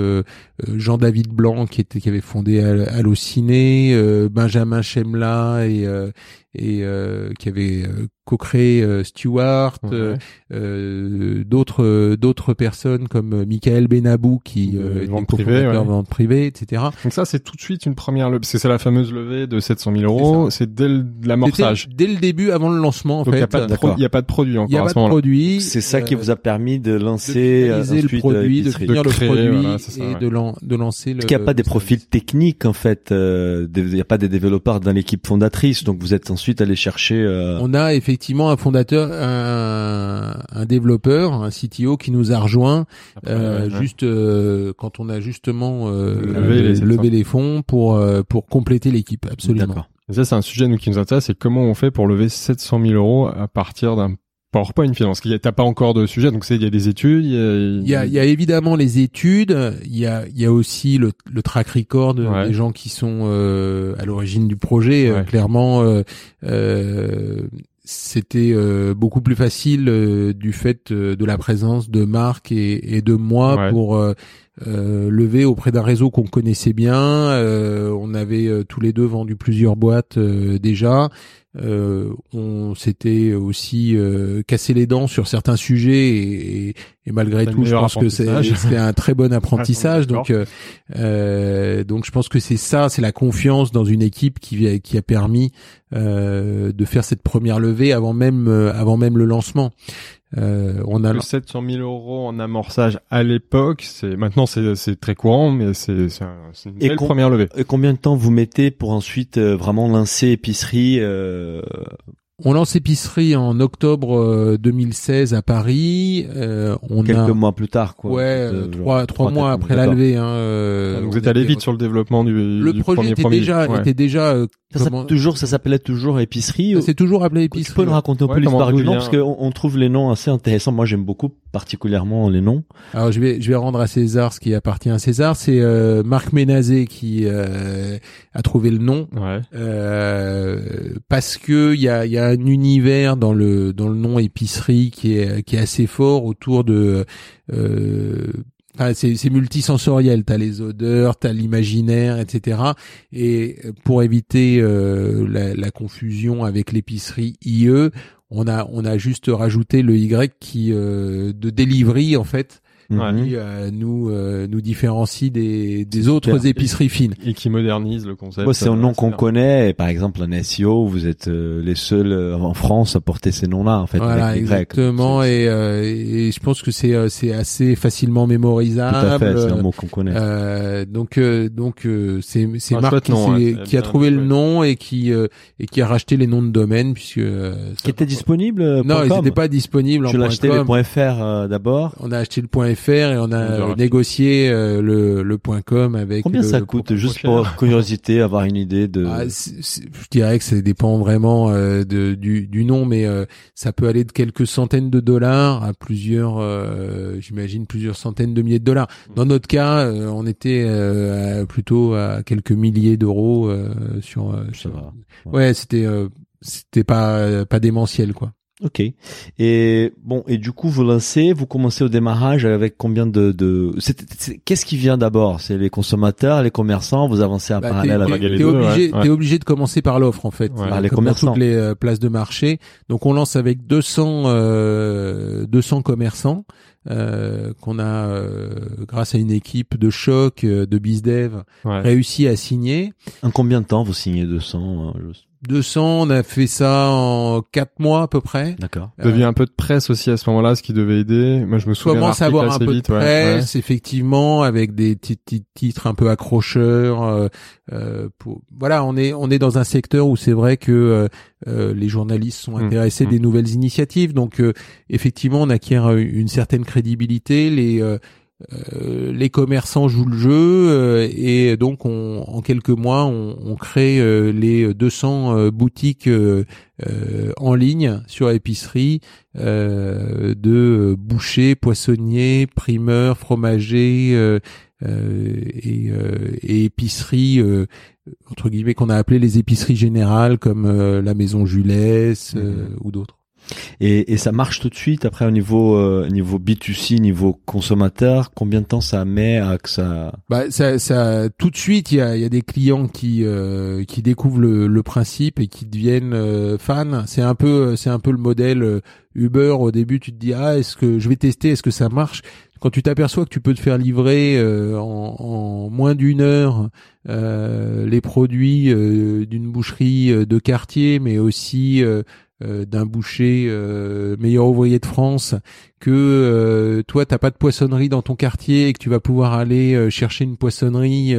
Jean-David Blanc qui était qui avait fondé Al- Allociné, euh, Benjamin Chemla et euh, et euh, qui avait euh, co-créé euh, Stewart, euh, Ouais. euh, d'autres euh, d'autres personnes comme euh, Michael Benabou qui De euh, était vente cofondateur privée, ouais. de vente privée, etc. Donc ça, c'est tout de suite une première levée. C'est c'est la fameuse levée de 700 000 euros. C'est dès le- l'amorçage. C'était dès le début, avant le lancement, en Donc il n'y a, pas de a pas de produit Il encore y a à pas ce de produit. C'est ça qui euh, vous a permis de de lancer le ensuite, produit, euh, de finir De le créer, produit voilà, ça, et ouais. de, lan- de lancer le. Parce qu'il n'y a pas des le profils techniques en fait. euh, Il n'y a pas des développeurs dans l'équipe fondatrice, donc vous êtes ensuite allé chercher. euh, On a effectivement un fondateur, un, un développeur, un CTO qui nous a rejoint Après, euh, ouais, juste euh, quand on a justement euh, Levé les levé les fonds pour euh, pour compléter l'équipe. Absolument. Et ça, c'est un sujet nous qui nous intéresse. C'est comment on fait pour lever 700 000 euros à partir d'un PowerPoint finalement. Parce qu'il y a- t'as pas encore de sujet, donc c'est il y a des études. Il y a, Il y a, il y a évidemment les études, il y a, il y a aussi le, le track record Ouais. des gens qui sont euh, à l'origine du projet. Euh, clairement, euh, euh, c'était euh, beaucoup plus facile euh, du fait euh, de la présence de Marc et, et de moi Ouais. pour euh, euh, lever auprès d'un réseau qu'on connaissait bien. Euh, on avait euh, tous les deux vendu plusieurs boîtes euh, déjà. Euh, on s'était aussi euh, cassé les dents sur certains sujets et, et- et malgré tout, je pense que c'était un très bon apprentissage. Donc, euh, donc je pense que c'est ça, c'est la confiance dans une équipe qui, qui a permis euh, de faire cette première levée avant même, avant même le lancement. Euh, on a Le 700 000 euros en amorçage à l'époque, c'est maintenant c'est c'est très courant, mais c'est c'est un- c'est une Et belle con- première levée. Et combien de temps vous mettez pour ensuite euh, vraiment lancer épicerie euh, On lance épicerie en octobre euh, 2016 à Paris. Euh, on quelques a mois plus tard quoi ouais Euh, euh, trois trois mois après la levée. Hein, euh, donc on vous êtes allé était- vite sur le développement du, Le du projet premier était premier. déjà Ouais. était déjà euh, Ça s'appelle comment- toujours, ça s'appelait toujours épicerie. c'est toujours appelé Tu épicerie. peux nous raconter un Ouais, peu l'histoire du nom parce qu'on on trouve les noms assez intéressants. Moi, j'aime beaucoup particulièrement les noms. Alors je vais je vais rendre à César ce qui appartient à César. C'est euh, Marc Ménazé qui euh, a trouvé le nom. Ouais. Euh, parce que il y a, il y a un univers dans le dans le nom épicerie qui est qui est assez fort autour de euh, c'est c'est multisensoriel. T'as les odeurs t'as l'imaginaire etc et pour éviter euh, la, la confusion avec l'épicerie IE on a on a juste rajouté le Y qui euh, de delivery en fait Mhm. qui euh, nous euh, nous différencie des des autres épiceries fines. Et qui modernise le concept. Ouais, c'est un nom qu'on connaît. Et par exemple, en SEO, vous êtes euh, les seuls euh, en France à porter ces noms-là, en fait, Voilà, avec les Grecs. exactement. C'est- Et, euh, et je pense que c'est euh, c'est assez facilement Tout mémorisable. à fait, c'est un mot qu'on connaît. Euh, donc euh, donc euh, c'est c'est Marc qui, nom, s'est- ouais, c'est qui a trouvé le nom et qui euh, et qui a racheté les noms de domaine puisque euh, Qui était disponible euh, non ils n'étaient pas disponibles en Tu l'as point acheté points .fr euh, d'abord. on a acheté le point .fr et on a négocié euh, le le point .com avec Combien le- ça le coûte Juste pour curiosité, avoir une idée de. Ah, je dirais que ça dépend vraiment euh, de, du, du nom, mais euh, ça peut aller de quelques centaines de dollars à plusieurs, euh, j'imagine plusieurs centaines de milliers de dollars. Dans notre cas, euh, on était euh, à- plutôt à quelques milliers d'euros euh, sur. euh, Ça sur- va. Ouais, c'était euh, c'était pas pas démentiel quoi. Ok. Et bon, et du coup, vous lancez, vous commencez au démarrage avec combien de, de... c'est- c'est- qu'est-ce qui vient d'abord? C'est les consommateurs, les commerçants, vous avancez en Bah, parallèle t'es- avec t'es- les t'es deux, obligé, ouais. t'es obligé de commencer par l'offre en fait, Ouais. Par les comme dans commerçants. toutes les euh, places de marché. Donc on lance avec 200 euh, 200 commerçants euh, qu'on a euh, grâce à une équipe de choc euh, de bizdev Ouais. réussi à signer. En combien de temps vous signez 200 euh, juste 200, on a fait ça en quatre mois à peu près. D'accord. Il devait un peu de presse aussi à ce moment-là, ce qui devait aider. Moi, je me souviens commence à avoir un peu de ouais, presse, effectivement, avec des petits, titres un peu accrocheurs. euh, euh, pour... Voilà, on est on est dans un secteur où c'est vrai que euh, euh, les journalistes sont Mm, intéressés des nouvelles initiatives. Donc, euh, effectivement, on acquiert euh, une certaine crédibilité. Les euh, euh, les commerçants jouent le jeu euh, et donc on, en quelques mois on, on crée euh, les 200 euh, boutiques euh, euh, en ligne sur épicerie euh, de bouchers, poissonniers, primeurs, fromagers euh, euh, et, euh, et épiceries euh, entre guillemets qu'on a appelé les épiceries générales comme euh, la Maison Julès euh, ou d'autres. Et, et ça marche tout de suite après au niveau euh, niveau B2C, niveau consommateur. Combien de temps ça met à que ça Bah, ça, ça, tout de suite, il y a, y a des clients qui euh, qui découvrent le, le principe et qui deviennent euh, fans. C'est un peu, c'est un peu le modèle euh, Uber. Au début, tu te dis ah, est-ce que je vais tester, est-ce que ça marche? Quand tu t'aperçois que tu peux te faire livrer euh, en, en moins d'une heure euh, les produits euh, d'une boucherie euh, de quartier, mais aussi euh, d'un boucher euh, meilleur ouvrier de France, que euh, toi t'as pas de poissonnerie dans ton quartier et que tu vas pouvoir aller euh, chercher une poissonnerie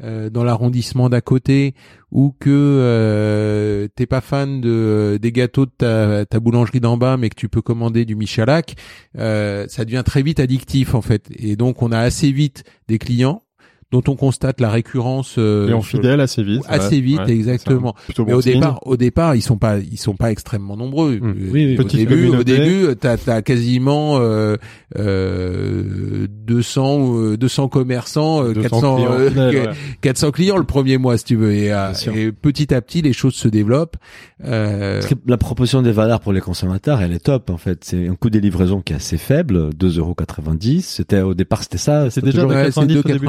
dans l'arrondissement d'à côté, ou que t'es pas fan de des gâteaux de ta, ta boulangerie d'en bas, mais que tu peux commander du Michalak, ça devient très vite addictif en fait. Et donc on a assez vite des clients dont on constate la récurrence euh, Et on fidèle assez vite. assez ouais, vite ouais, exactement. Mais bon au signe. départ, au départ, ils sont pas, ils sont pas extrêmement nombreux. Mm. Euh, Oui, oui, au début, au début, t'as, t'as quasiment euh, euh, 200, ou, euh, 200 commerçants, euh, 200 400, clients euh, fidèles, ouais. 400 clients le premier mois, si tu veux. Et, euh, et petit à petit, les choses se développent. Euh, Parce que la proposition des valeurs pour les consommateurs, elle est top en fait. C'est un coût des livraisons qui est assez faible, 2,90€. C'était au départ, c'était ça. C'est c'était déjà toujours- de ouais, c'est 90 au début.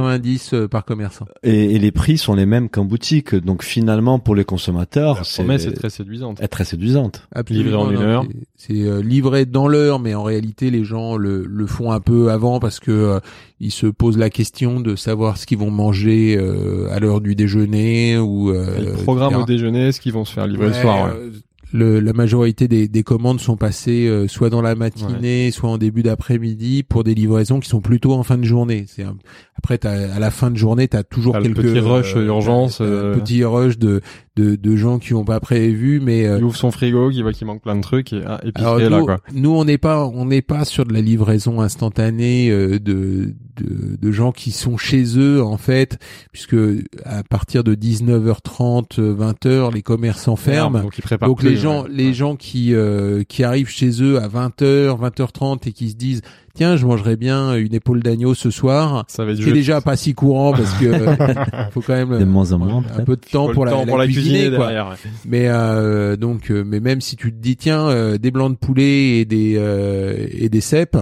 2,90 euh, par commerçant. et, et les prix sont les mêmes qu'en boutique. Donc finalement, pour les consommateurs, c'est très séduisante. est très séduisante. Livré en une heure. C'est euh, livré dans l'heure, mais en réalité, les gens le, le font un peu avant parce que euh, ils se posent la question de savoir ce qu'ils vont manger euh, à l'heure du déjeuner ou. Euh, Ils programment etc. au déjeuner ce qu'ils vont se faire livrer le soir. ouais. Euh, le- la majorité des, des commandes sont passées euh, soit dans la matinée, soit en début d'après-midi pour des livraisons qui sont plutôt en fin de journée. C'est un- après à la fin de journée, tu as toujours le quelques petit rush, euh, urgence, t'as un euh. petit rush de de, de gens qui ont pas prévu, mais euh, Il ouvre son frigo, qui voit qu'il manque plein de trucs et ah, alors, épicerie là nous, quoi. nous, on n'est pas, on n'est pas sur de la livraison instantanée euh, de, de de gens qui sont chez eux en fait, puisque à partir de 19h30, 20h, les commerçants ferment. Donc, ils préparent Donc plus, les gens, ouais. les Ouais. gens qui euh, qui arrivent chez eux à 20h, 20h30 et qui se disent tiens, je mangerais bien une épaule d'agneau ce soir. ça va être C'est déjà pas si courant parce que euh, faut quand même De moins en moins, un peu de temps pour, la, la cuisiner, quoi. derrière. ouais. Mais euh, donc, euh, mais même si tu te dis tiens, euh, des blancs de poulet et des euh, et des cèpes,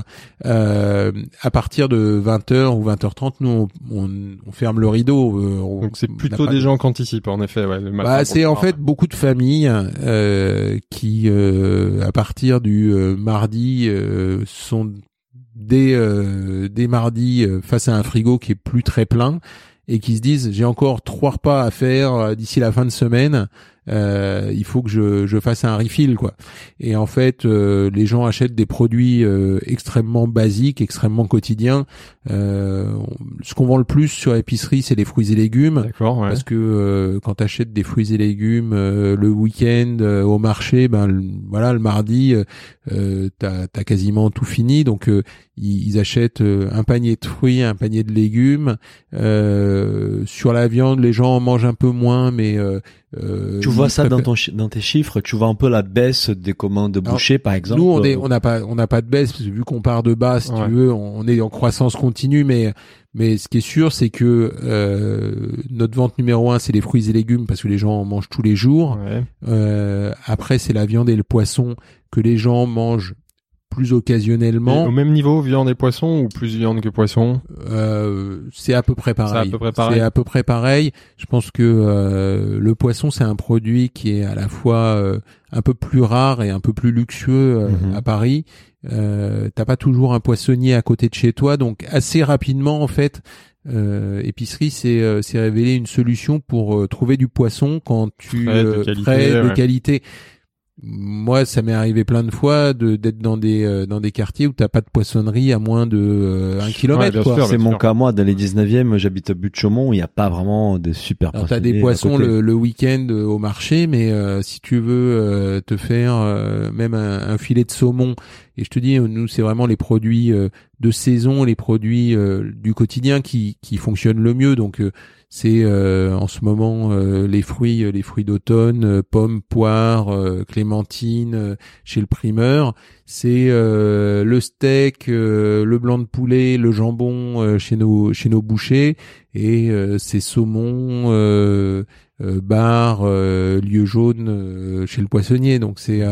euh, à partir de 20h ou 20h30, nous on, on, on ferme le rideau. euh, on- Donc c'est plutôt pas des de- gens qui anticipent en effet. Ouais, Bah, c'est en fait ouais. beaucoup de familles euh, qui, euh, à partir du euh, mardi, euh, sont dès euh, dès mardi euh, face à un frigo qui est plus très plein et qui se disent j'ai encore trois repas à faire euh, d'ici la fin de semaine euh, il faut que je, je fasse un refill quoi. Et en fait, euh, les gens achètent des produits euh, extrêmement basiques, extrêmement quotidiens. Euh, ce qu'on vend le plus sur épicerie, c'est les fruits et légumes. Ouais. Parce que euh, quand tu achètes des fruits et légumes euh, le week-end euh, au marché, ben le- voilà le mardi, t'as as quasiment tout fini. Donc euh, ils, ils achètent un panier de fruits, un panier de légumes. Euh, sur la viande, les gens en mangent un peu moins, mais Tu vois ça dans, ton tes chiffres, tu vois un peu la baisse des commandes de Alors, boucher par exemple. Nous, on est, euh, on n'a pas, on n'a pas de baisse parce que vu qu'on part de bas, si Ouais. tu veux, on, on est en croissance continue. Mais, mais ce qui est sûr, c'est que euh, notre vente numéro un, c'est les fruits et légumes parce que les gens en mangent tous les jours. Ouais. Euh, après, c'est la viande et le poisson que les gens mangent plus occasionnellement. Et Au même niveau, viande et poisson ou plus viande que poisson? Euh, c'est à peu près pareil. C'est à peu près pareil. C'est à peu près pareil. Je pense que euh, le poisson, c'est un produit qui est à la fois euh, un peu plus rare et un peu plus luxueux euh, Mhm. à Paris. Euh, T'as pas toujours un poissonnier à côté de chez toi, donc assez rapidement en fait. Euh, épicerie c'est euh, c'est révélé une solution pour euh, trouver du poisson quand tu Frais, de qualité, frais, de ouais. qualité moi, ça m'est arrivé plein de fois de d'être dans des euh, dans des quartiers où t'as pas de poissonnerie à moins de euh, un kilomètre. c'est mon sûr. cas moi dans les 19e, j'habite à but de Chaumont, il n'y a pas vraiment de super Alors t'as des poissons le, le week-end euh, au marché, mais euh, si tu veux euh, te faire euh, même un, un filet de saumon, et je te dis, nous c'est vraiment les produits euh, de saison, les produits euh, du quotidien qui qui fonctionnent le mieux. Donc euh, c'est en ce moment les fruits, les fruits d'automne, pommes, poires, clémentines chez le primeur. C'est le steak, le blanc de poulet, le jambon chez nos chez nos bouchers et c'est saumon, bar, lieu jaune chez le poissonnier. Donc c'est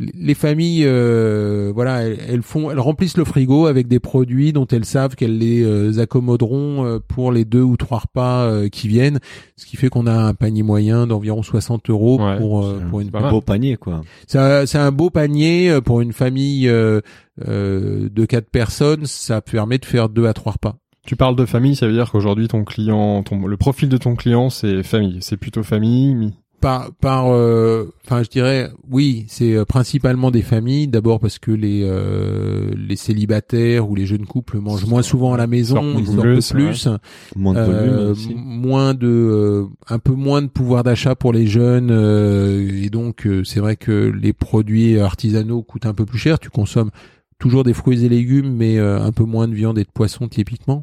les familles, euh, voilà, elles, elles font, elles remplissent le frigo avec des produits dont elles savent qu'elles les euh, accommoderont euh, pour les deux ou trois repas euh, qui viennent, ce qui fait qu'on a un panier moyen d'environ 60 euros Ouais, pour euh, c'est pour une Un beau panier quoi. c'est un, c'est un beau panier euh, pour une famille euh, euh, de quatre personnes. Ça permet de faire deux à trois repas. Tu parles de famille, ça veut dire qu'aujourd'hui ton client, ton, le profil de ton client, c'est famille. C'est plutôt famille. Par, par, euh, enfin, je dirais, oui, c'est euh, principalement des familles. D'abord parce que les euh, les célibataires ou les jeunes couples mangent moins souvent à la maison, ils sortent plus, plus. Moins de Euh, moins de euh, un peu moins de pouvoir d'achat pour les jeunes euh, et donc euh, c'est vrai que les produits artisanaux coûtent un peu plus cher tu consommes toujours des fruits et légumes mais euh, un peu moins de viande et de poisson typiquement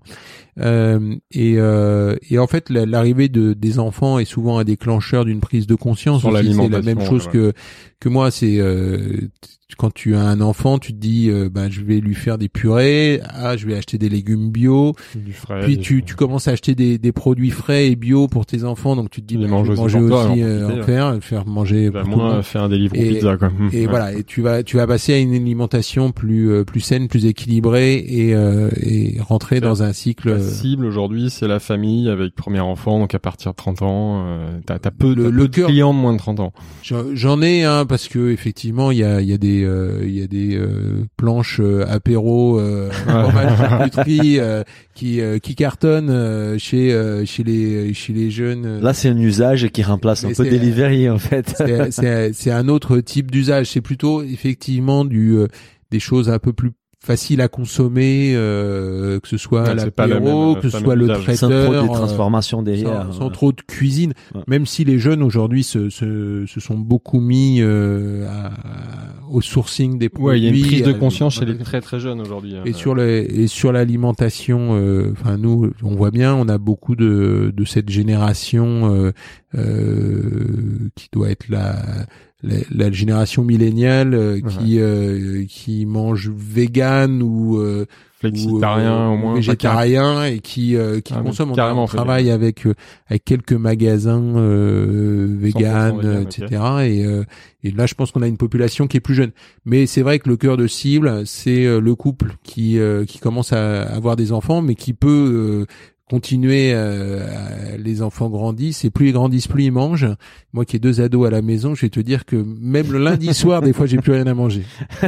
Euh, et, euh, et en fait la- l'arrivée de des enfants est souvent un déclencheur d'une prise de conscience Sur c'est la même chose ouais. que que moi c'est euh, quand tu as un enfant tu te dis ben je vais lui faire des purées ah je vais acheter des légumes bio Du frais. puis tu, tu commences à acheter des, des produits frais et bio pour tes enfants, donc tu te dis bah, mangent je vais aussi manger aussi en euh, profiter, en faire, faire manger tout le moins faire un délivre Et- pizza quoi. Et Ouais. voilà, et tu vas tu vas passer à une alimentation plus euh, plus saine, plus équilibrée et euh, et rentrer dans un cycle. La euh, cible aujourd'hui, c'est la famille avec premier enfant, donc à partir de 30 ans, euh, t'as t'as peu, Le- t'as le peu de clients de moins de 30 ans. J'en j'en ai un parce que effectivement il y a il y a des euh, il y a des euh, planches euh, apéro euh, charcuterie euh, qui euh, qui cartonnent euh, chez euh, chez les chez les jeunes. euh, Là, c'est un usage qui remplace un peu Delivery en fait. c'est c'est c'est un autre type d'usage. C'est plutôt effectivement du euh, des choses un peu plus faciles à consommer, euh, que ce soit l'apéro, même, que ce soit le usage. Sans trop traiteur, de euh, transformation derrière. sans, sans trop de cuisine. Ouais. Même si les jeunes aujourd'hui se, se se sont beaucoup mis euh, à- au sourcing des produits. Ouais, il y a une prise de euh, conscience chez les très très jeunes aujourd'hui. hein. Et sur les et sur l'alimentation, euh, enfin nous, on voit bien, on a beaucoup de de cette génération euh, euh, qui doit être la la, la génération milléniale euh, qui euh, qui mange vegan ou euh, ou, euh, au moins. végétarien et qui euh, qui Ah, consomme. On, travaille avec euh, avec quelques magasins euh, 100% vegan, vegan, etc. Et euh, et là, je pense qu'on a une population qui est plus jeune. Mais c'est vrai que le cœur de cible, c'est euh, le couple qui euh, qui commence à avoir des enfants, mais qui peut euh, continuer. euh, les enfants grandissent et plus ils grandissent, plus ils mangent. Moi qui ai deux ados à la maison, je vais te dire que même le lundi soir, des fois, j'ai plus rien à manger.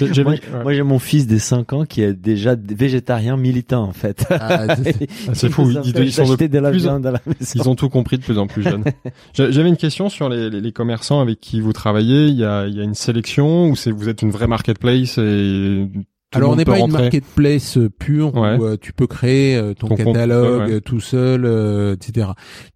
Moi, ouais. j'ai mon fils des 5 ans qui est déjà végétarien militant en fait. Ah, c'est- Ah, fou, Il ils, sont de acheter de la plus en- viande à la maison. Ils ont tout compris de plus en plus jeunes. J'a- J'avais une question sur les, les, les commerçants avec qui vous travaillez. Il y a, il y a une sélection ou c'est vous êtes une vraie marketplace et tout Alors on n'est pas une rentrer marketplace euh, pure Ouais. où euh, tu peux créer euh, ton, catalogue tout seul, ouais. euh, tout seul, euh, etc.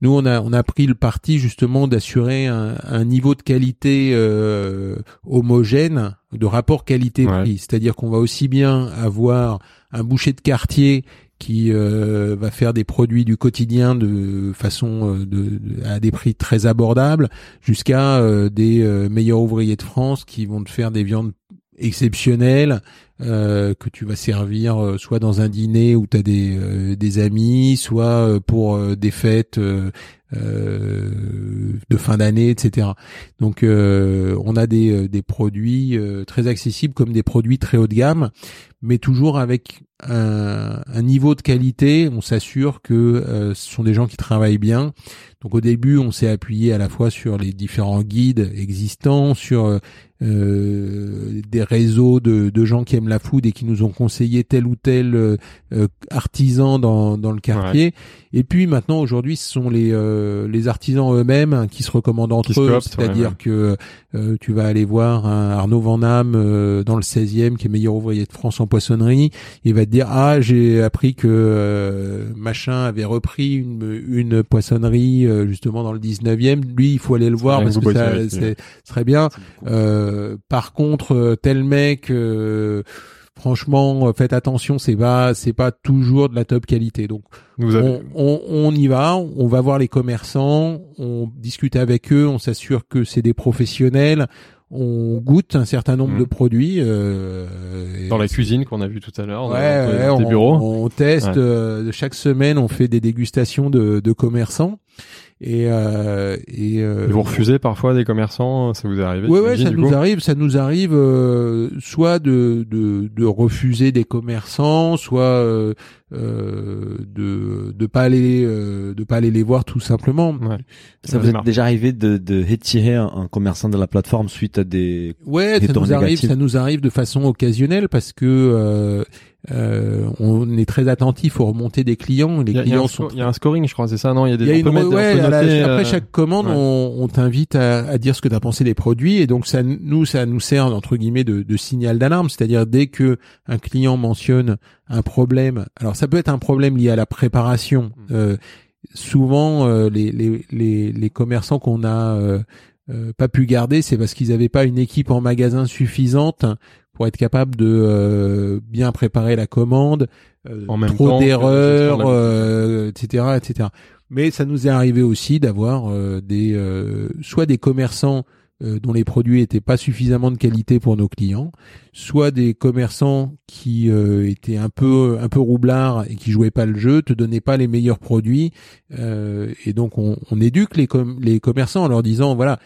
Nous on a on a pris le parti justement d'assurer un, un niveau de qualité euh, homogène, de rapport qualité-prix. C'est-à-dire qu'on va aussi bien avoir un boucher de quartier qui euh, va faire des produits du quotidien de façon euh, de, de- à des prix très abordables jusqu'à euh, des euh, meilleurs ouvriers de France qui vont te faire des viandes exceptionnelles euh, que tu vas servir euh, soit dans un dîner où tu as des, euh, des amis, soit pour des fêtes de fin d'année, etc. Donc euh, on a des, euh, des produits euh, très accessibles comme des produits très haut de gamme, mais toujours avec un, un niveau de qualité. On s'assure que euh, ce sont des gens qui travaillent bien. Donc au début, on s'est appuyé à la fois sur les différents guides existants, sur euh, euh, des réseaux de, de gens qui aiment la food et qui nous ont conseillé tel ou tel euh, euh, artisan dans, dans le quartier. Et puis maintenant, aujourd'hui, ce sont les, euh, les artisans eux-mêmes qui se recommandent entre Qui eux. C'est-à-dire ouais, que euh, tu vas aller voir un Arnaud Van Damme euh, dans le 16e, qui est meilleur ouvrier de France en poissonnerie. Il va te dire ah j'ai appris que euh, machin avait repris une, une poissonnerie euh, justement dans le 19e. Lui, il faut aller le voir parce que ça c'est très bien. Euh, par contre, euh, tel mec, euh, franchement, euh, faites attention, c'est pas, c'est pas toujours de la top qualité. Donc, Vous avez, on, on, on y va, on va voir les commerçants, on discute avec eux, on s'assure que c'est des professionnels, on goûte un certain nombre Mhm. de produits. Euh, dans la cuisine qu'on a vu tout à l'heure, Ouais, ouais, on, bureaux. on teste Ouais. euh, chaque semaine, on fait des dégustations de, de commerçants et euh, et, euh, Et vous refusez parfois des commerçants, ça vous est arrivé Ouais, ouais, ça nous coup arrive, ça nous arrive euh, soit de, de de refuser des commerçants, soit euh, euh, de de pas aller euh, de pas aller les voir tout simplement. Ouais. Ça vous est déjà arrivé de, de retirer un, un commerçant de la plateforme suite à des Ouais, Des ça nous arrive, ça nous arrive de façon occasionnelle parce que euh, on est très attentif aux remontées des clients. Les Il y, a, il y a clients un sont il y a un scoring, je crois, c'est ça Non, il y a des. Il y a une mettre- ouais, la- après euh, chaque commande, ouais. on, on t'invite à, à dire ce que tu as pensé des produits et donc ça nous ça nous sert entre guillemets de, de signal d'alarme, c'est-à-dire dès que un client mentionne un problème, alors ça peut être un problème lié à la préparation. Mm. Euh, souvent euh, les, les, les, les commerçants qu'on a euh, euh, pas pu garder, c'est parce qu'ils n'avaient pas une équipe en magasin suffisante pour être capable de euh, bien préparer la commande, euh, En même trop d'erreurs, euh, etc., etc. Mais ça nous est arrivé aussi d'avoir euh, des euh, soit des commerçants euh, dont les produits étaient pas suffisamment de qualité pour nos clients, soit des commerçants qui euh, étaient un peu un peu roublards et qui jouaient pas le jeu, te donnaient pas les meilleurs produits, euh, et donc on, on éduque les com- les commerçants en leur disant voilà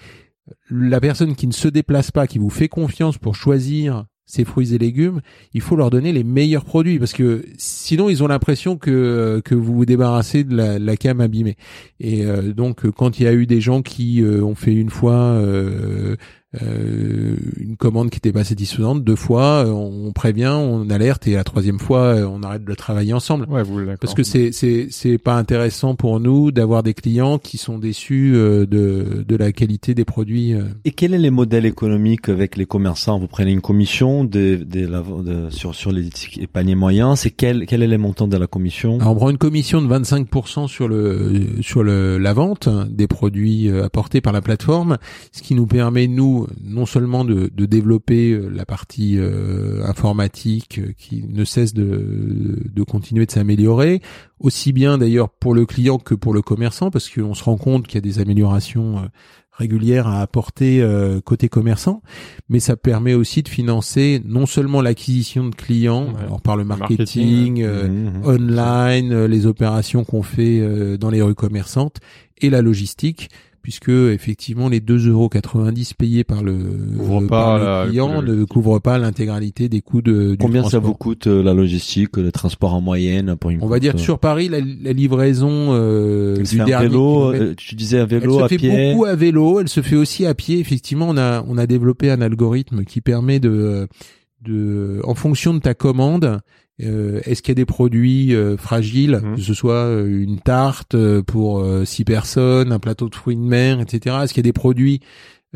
la personne qui ne se déplace pas, qui vous fait confiance pour choisir ses fruits et légumes, il faut leur donner les meilleurs produits parce que sinon ils ont l'impression que que vous vous débarrassez de la, la cam abîmée. Et euh, donc euh, quand il y a eu des gens qui euh, ont fait une fois euh, euh, une commande qui n'était pas satisfaisante, deux fois, euh, on prévient, on alerte et la troisième fois euh, on arrête de travailler ensemble. Ouais, vous d'accord. Parce que c'est c'est c'est pas intéressant pour nous d'avoir des clients qui sont déçus euh, de de la qualité des produits. Et quels sont les modèles économiques avec les commerçants? Vous prenez une commission de, de la, de- sur, sur les paniers moyens. C'est quel, quel est le montant de la commission? Alors, on prend une commission de 25% sur le sur le la vente des produits apportés par la plateforme, ce qui nous permet nous non seulement de, de développer euh, la partie euh, informatique euh, qui ne cesse de de continuer de s'améliorer, aussi bien d'ailleurs pour le client que pour le commerçant, parce qu'on se rend compte qu'il y a des améliorations régulières à apporter euh, côté commerçant, mais ça permet aussi de financer non seulement l'acquisition de clients, Ouais. alors par le marketing, marketing, euh, Mhm. online, euh, les opérations qu'on fait euh, dans les rues commerçantes et la logistique, puisque effectivement les 2,90€ payés par le, Couvrent par le client le- ne couvrent pas l'intégralité des coûts de du Combien ça transport. vous coûte euh, la logistique, le transport en moyenne pour une On va dire euh, sur Paris, la, la livraison euh, elle du dernier vélo, kilomètre- euh, tu disais à elle vélo, se à fait pied. beaucoup à vélo, elle se fait aussi à pied. Effectivement, on a on a développé un algorithme qui permet de de en fonction de ta commande, euh, est-ce qu'il y a des produits euh, fragiles, Mhm. que ce soit euh, une tarte euh, pour euh, six personnes, un plateau de fruits de mer, etc. Est-ce qu'il y a des produits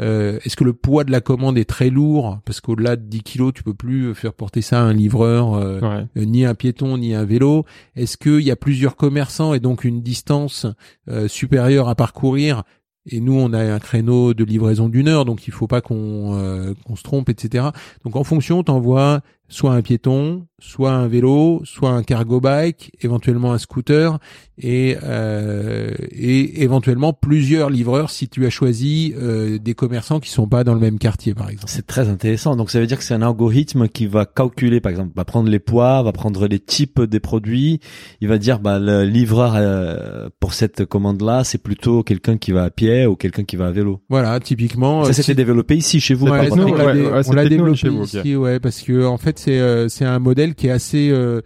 euh, Est-ce que le poids de la commande est très lourd? Parce qu'au-delà de 10 kilos, tu peux plus faire porter ça à un livreur. euh, Ouais. euh, ni un piéton ni un vélo Est-ce qu'il y a plusieurs commerçants et donc une distance euh, supérieure à parcourir? Et nous, on a un créneau de livraison d'une heure, donc il faut pas qu'on euh, qu'on se trompe, etc. Donc en fonction, t'envoies soit un piéton, soit un vélo, soit un cargo bike, éventuellement un scooter, et, euh, et éventuellement plusieurs livreurs si tu as choisi euh, des commerçants qui sont pas dans le même quartier, par exemple. C'est très intéressant. Donc ça veut dire que c'est un algorithme qui va calculer, par exemple, va prendre les poids, va prendre les types des produits. Il va dire, bah, le livreur euh, pour cette commande-là, c'est plutôt quelqu'un qui va à pied ou quelqu'un qui va à vélo. Voilà, typiquement. Ça euh, c'était si- développé ici chez vous. Ouais, nous, on l'a ouais, dé- ouais, développé chez vous, ici, ouais, parce que en fait c'est euh, c'est un modèle qui est assez euh,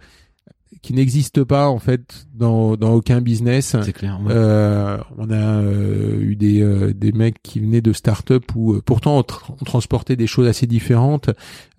qui n'existe pas en fait dans dans aucun business. C'est clair. ouais. Euh, on a euh, eu des euh, des mecs qui venaient de start-up où euh, pourtant on, tr- on transportait des choses assez différentes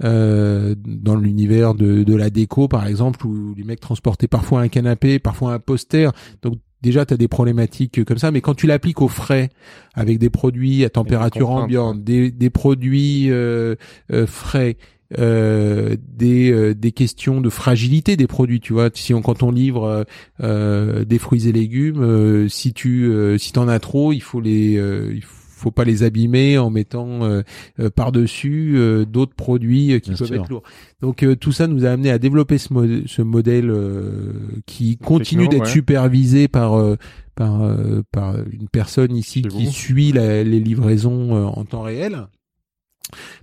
euh, dans l'univers de de la déco par exemple où les mecs transportaient parfois un canapé, parfois un poster. Donc déjà tu as des problématiques comme ça mais quand tu l'appliques aux frais avec des produits à température ambiante, des des produits euh, euh, frais euh, des euh, des questions de fragilité des produits tu vois. Si on quand on livre euh, des fruits et légumes euh, si tu euh, si t'en as trop il faut les euh, il faut pas les abîmer en mettant euh, par dessus d'autres produits qui Bien peuvent sûr. être lourds. Donc euh, tout ça nous a amené à développer ce, mo- ce modèle euh, qui continue d'être ouais. supervisé par euh, par euh, par une personne ici qui suit la- les livraisons euh, en temps réel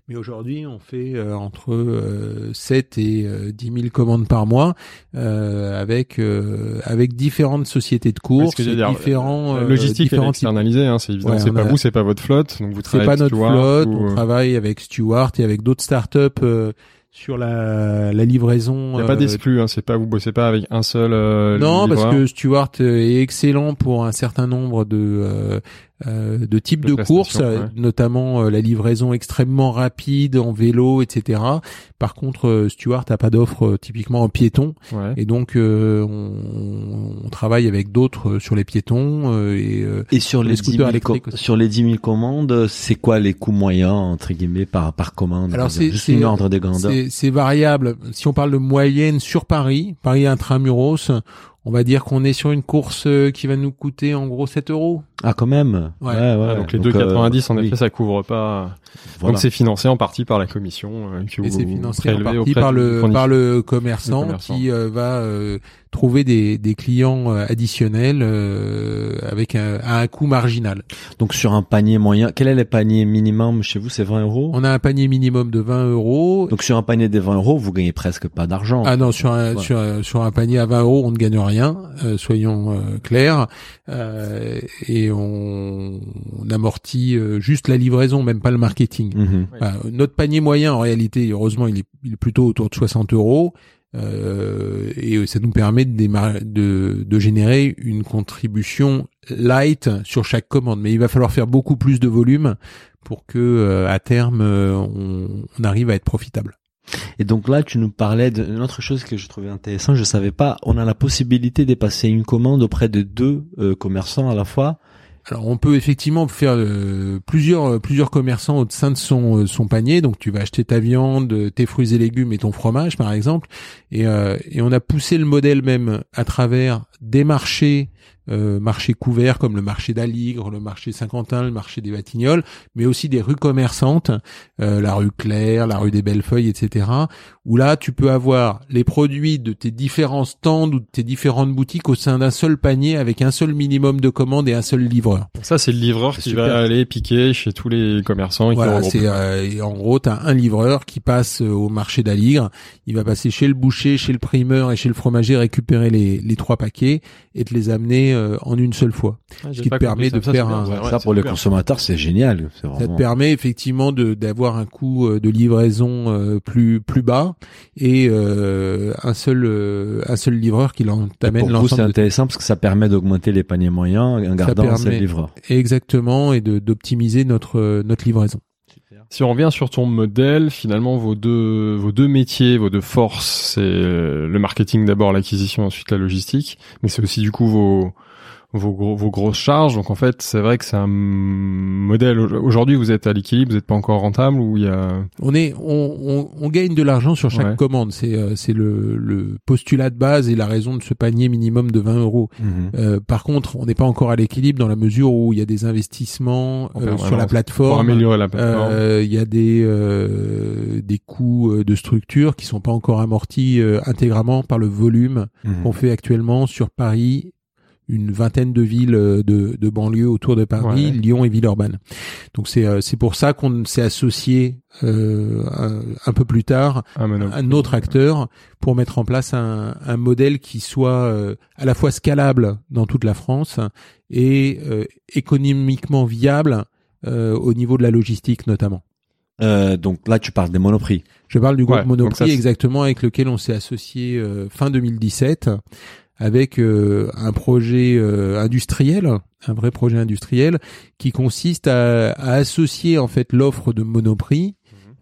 mais aujourd'hui, on fait euh, entre euh, 7 et euh, 10 000 commandes par mois euh, avec euh, avec différentes sociétés de courses, que différents euh, logistique différents externalisée, hein, c'est évident. Ouais, c'est pas a- vous, c'est pas votre flotte, donc vous C'est travaillez pas avec notre Stewart flotte. ou- On travaille avec Stewart et avec d'autres startups euh, sur la, la livraison. Il y a pas d'exclus, hein, c'est pas vous bossez pas avec un seul. euh, non, parce que Stewart euh, est excellent pour un certain nombre de de types De de, courses, prestations, euh, ouais. notamment euh, la livraison extrêmement rapide en vélo, etc. Par contre, euh, Stewart a pas d'offre euh, typiquement en piéton, Ouais. et donc euh, on, on travaille avec d'autres euh, sur les piétons euh, et euh, Et sur les les, 10 scooters 000 électriques sur les 10 000 commandes, c'est quoi les coûts moyens entre guillemets par par commande? Alors, c'est- juste c'est- une ordre de grandeur. C'est c'est variable. Si on parle de moyenne sur Paris, Paris intramuros, on va dire qu'on est sur une course euh, qui va nous coûter en gros 7 euros. Ah quand même. Ouais. Ah, donc les euh, 2,90 en oui, effet ça couvre pas. voilà. Donc c'est financé en partie par la commission euh, que Et c'est financé en partie par le par le commerçant, Le commerçant. qui euh, va euh, trouver des, des clients euh, additionnels euh, avec un, à un coût marginal. Donc sur un panier moyen, quel est le panier minimum chez vous? C'est 20 euros? On a un panier minimum de 20 euros. Donc sur un panier de 20 euros, vous gagnez presque pas d'argent. Ah non, sur un, Ouais. sur, un- sur un panier à 20 euros, on ne gagne rien, euh, soyons euh, clairs. Euh, et on, on amortit euh, juste la livraison, même pas le marketing. Mhm. Notre panier moyen, en réalité, heureusement, il est, il est plutôt autour de 60 euros. Euh, et ça nous permet de, de, de générer une contribution light sur chaque commande. Mais il va falloir faire beaucoup plus de volume pour que euh, à terme euh, on, on arrive à être profitable. Et donc là, tu nous parlais d'une autre chose que je trouvais intéressant. Je savais pas. On a la possibilité de passer une commande auprès de deux euh, commerçants à la fois. Alors on peut effectivement faire euh, plusieurs euh, plusieurs commerçants au sein de son euh, son panier. Donc tu vas acheter ta viande, tes fruits et légumes et ton fromage par exemple. Et on a poussé le modèle même à travers des marchés euh, marchés couverts comme le marché d'Aligre, le marché Saint-Quentin, le marché des Batignolles, mais aussi des rues commerçantes, euh, la rue Claire, la rue des Bellefeuilles, etc. Où là tu peux avoir les produits de tes différents stands ou de tes différentes boutiques au sein d'un seul panier avec un seul minimum de commandes et un seul livreur. Ça c'est le livreur qui super. va aller piquer chez tous les commerçants Voilà, c'est euh, en gros t'as un livreur qui passe euh, au marché d'Aligre, il va passer chez le boucher, chez le primeur et chez le fromager récupérer les, les trois paquets et te les amener euh, en une seule fois. Ah, j'ai qui te permet compris de ça, faire c'est bien, un- ouais, ouais, ça c'est pour les super. consommateurs, c'est génial. C'est Ça te permet effectivement de d'avoir un coût euh, de livraison euh, plus plus bas et euh, un seul un seul livreur qui t'amène c'est l'ensemble de- intéressant parce que ça permet d'augmenter les paniers moyens en gardant un seul permet- livreur. exactement et de d'optimiser notre notre livraison. Si on revient sur ton modèle, finalement, vos deux, vos deux métiers, vos deux forces, c'est le marketing d'abord, l'acquisition, ensuite la logistique, mais c'est aussi du coup vos, vos, gros, vos grosses charges. Donc en fait, c'est vrai que c'est un modèle. Aujourd'hui, vous êtes à l'équilibre, vous n'êtes pas encore rentable ou il y a. On est on, on, on gagne de l'argent sur chaque Ouais. commande. C'est euh, c'est le, le postulat de base et la raison de ce panier minimum de 20 euros. Mhm. Euh, par contre, on n'est pas encore à l'équilibre dans la mesure où il y a des investissements En euh, sur la Pour plateforme. améliorer la plateforme. Euh, Il y a des euh, des coûts euh, de structure qui sont pas encore amortis euh, intégralement par le volume Mhm. qu'on fait actuellement sur Paris, une vingtaine de villes euh, de, de banlieue autour de Paris, Ouais. Lyon et Villeurbanne. Donc c'est euh, c'est pour ça qu'on s'est associé euh, un, un peu plus tard Un autre acteur pour mettre en place un, un modèle qui soit euh, à la fois scalable dans toute la France et euh, économiquement viable euh, au niveau de la logistique notamment. Euh, donc là, tu parles des monoprix. Je parle du groupe Ouais, Monoprix ça, exactement avec lequel on s'est associé euh, fin 2017 avec euh, un projet euh, industriel, un vrai projet industriel qui consiste à, à associer en fait l'offre de Monoprix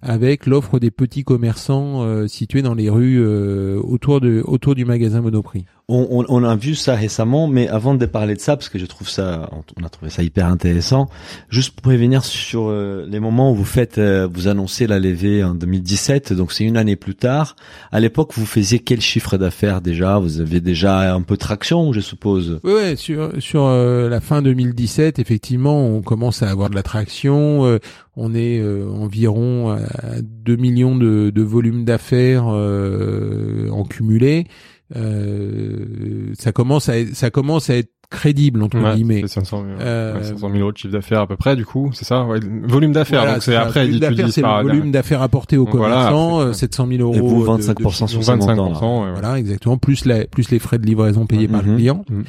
avec l'offre des petits commerçants euh, situés dans les rues euh, autour de autour du magasin Monoprix. On, on, on a vu ça récemment, mais avant de parler de ça, parce que je trouve ça, on a trouvé ça hyper intéressant, juste pour prévenir sur euh, les moments où vous faites, euh, vous annoncez la levée en 2017, donc c'est une année plus tard. À l'époque, vous faisiez quel chiffre d'affaires déjà? Vous aviez déjà un peu de traction, je suppose? Oui, ouais, sur sur euh, la fin 2017, effectivement, on commence à avoir de l'attraction. euh, on est environ à 2 millions de, de volume d'affaires en cumulé. Euh, ça commence à être, ça commence à être crédible entre Ouais, guillemets. c'est 500 000, Euh, ouais, 500 000 euros de chiffre d'affaires à peu près, du coup, c'est ça ouais, Volume d'affaires, Voilà, donc c'est après, volume tu d'affaires, c'est le volume d'affaires apporté aux Donc voilà, commerçants, euh, 700 000 euros. Et vous, de- de 25% sur chiffre 50 ans. là. 25%, ouais, ouais. Voilà, exactement. Plus la, plus les frais de livraison payés par le Mhm. client. Mhm.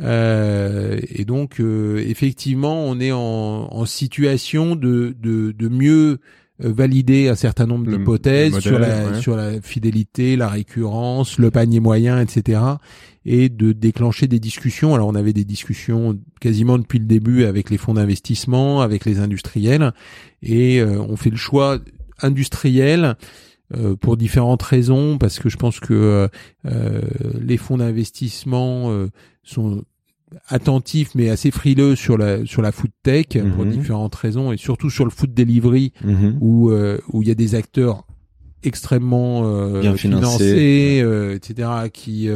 Euh, et donc, euh, effectivement, on est en, en situation de, de, de mieux euh, valider un certain nombre d'hypothèses sur la ouais. sur la fidélité, la récurrence, le panier moyen, etc. Et de déclencher des discussions. Alors, on avait des discussions quasiment depuis le début avec les fonds d'investissement, avec les industriels, et euh, on fait le choix industriel euh, pour différentes raisons, parce que je pense que euh, euh, les fonds d'investissement euh, sont attentifs mais assez frileux sur la sur la food tech pour Mhm. différentes raisons et surtout sur le food delivery Mhm. où euh, où il y a des acteurs extrêmement euh, Bien financés. financés, euh, etc., qui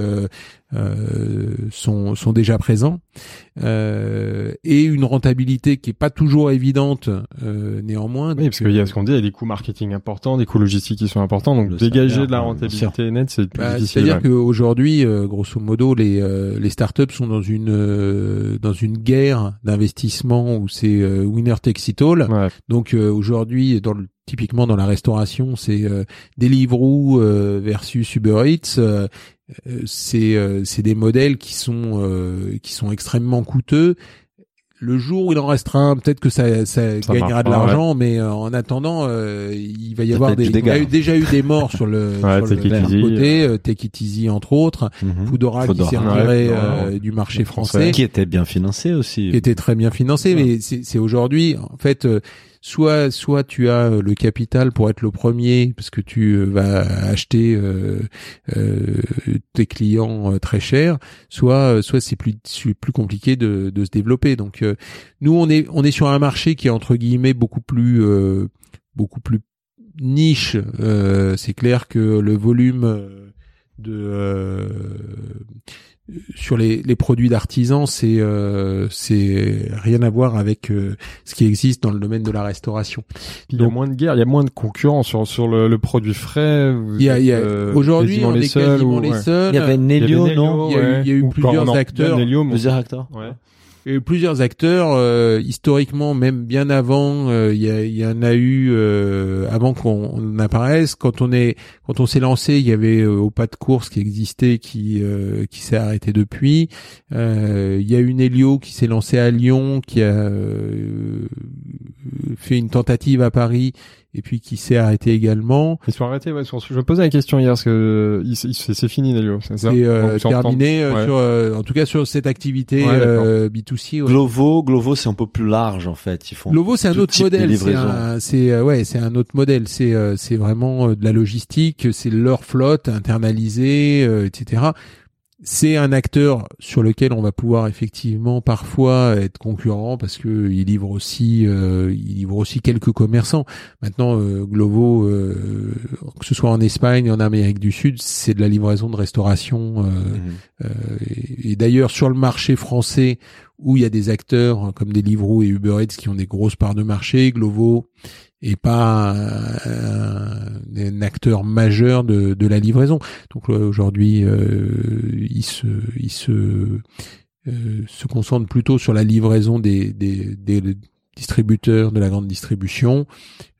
euh, euh, sont sont déjà présents euh, et une rentabilité qui est pas toujours évidente euh, néanmoins. Oui, parce qu'il y a ce qu'on dit, il y a des coûts marketing importants, des coûts logistiques qui sont importants, donc dégager salaire, de la bien rentabilité nette, c'est plus Bah, difficile. C'est-à-dire qu'aujourd'hui, euh, grosso modo, les euh, les startups sont dans une euh, dans une guerre d'investissement où c'est euh, winner takes it all. Ouais. Donc euh, aujourd'hui, dans le typiquement dans la restauration, c'est euh, Deliveroo euh, versus Uber Eats. euh, euh, c'est euh, c'est des modèles qui sont euh, qui sont extrêmement coûteux. Le jour où il en restera un, peut-être que ça, ça, Ça gagnera de l'argent, mais euh, en attendant, euh, il va y avoir des, il y a eu- déjà eu des morts sur le, Ouais, sur Take le Easy, côté, euh, Take It Easy entre autres, Mhm. Foodora, Foodora. qui s'est Ouais, retiré euh, du marché français. français Qui était bien financé aussi. qui était très bien financé, mais c'est c'est aujourd'hui, en fait, euh, soit soit tu as euh, le capital pour être le premier parce que tu euh, vas acheter euh, tes clients très cher, soit soit c'est plus plus compliqué de, de se développer. Donc nous on est on est sur un marché qui est entre guillemets beaucoup plus beaucoup plus niche. C'est clair que le volume de sur les, les produits d'artisans, c'est euh, c'est rien à voir avec euh, ce qui existe dans le domaine de la restauration. Il y a Donc- moins de guerre, il y a moins de concurrence sur, sur le, le produit frais. Il y a, il y a- euh, aujourd'hui, on les est seuls quasiment ou- les ouais. seuls. Il y avait Nelio, non? Il y a eu- ouais. il y a eu Ou plusieurs acteurs. Plusieurs acteurs. Ouais. Plusieurs acteurs, euh, historiquement, même bien avant, euh, il y, a- il y en a eu euh, avant qu'on on apparaisse. Quand on est, quand on s'est lancé, il y avait euh, au pas de course qui existait, qui euh, qui s'est arrêté depuis. Euh, il y a une Helio qui s'est lancée à Lyon, qui a euh, fait une tentative à Paris et puis qui s'est arrêtée également. Ils sont arrêtés, ouais. sur- Je me posais la question hier, parce que il- il- c'est c'est fini, Nelio, c'est ça? C'est euh, terminé euh, Ouais. sur, euh, en tout cas sur cette activité Ouais, euh, B2C. ouais. Glovo, Glovo, c'est un peu plus large en fait. Ils font. Glovo, c'est un tout autre modèle. C'est un- euh, ouais, c'est un autre modèle. C'est euh, c'est vraiment euh, de la logistique. C'est leur flotte internalisée, euh, etc. C'est un acteur sur lequel on va pouvoir effectivement parfois être concurrent parce que il livre aussi, euh, il livre aussi quelques commerçants. Maintenant, euh, Glovo, euh, que ce soit en Espagne, en Amérique du Sud, c'est de la livraison de restauration. euh, Mhm. euh, et, et d'ailleurs, sur le marché français, où il y a des acteurs comme Deliveroo et Uber Eats qui ont des grosses parts de marché, Glovo est pas un, acteur majeur de, de la livraison. Donc là, aujourd'hui, euh, il se, il se, euh, se concentre plutôt sur la livraison des, des distributeurs de la grande distribution.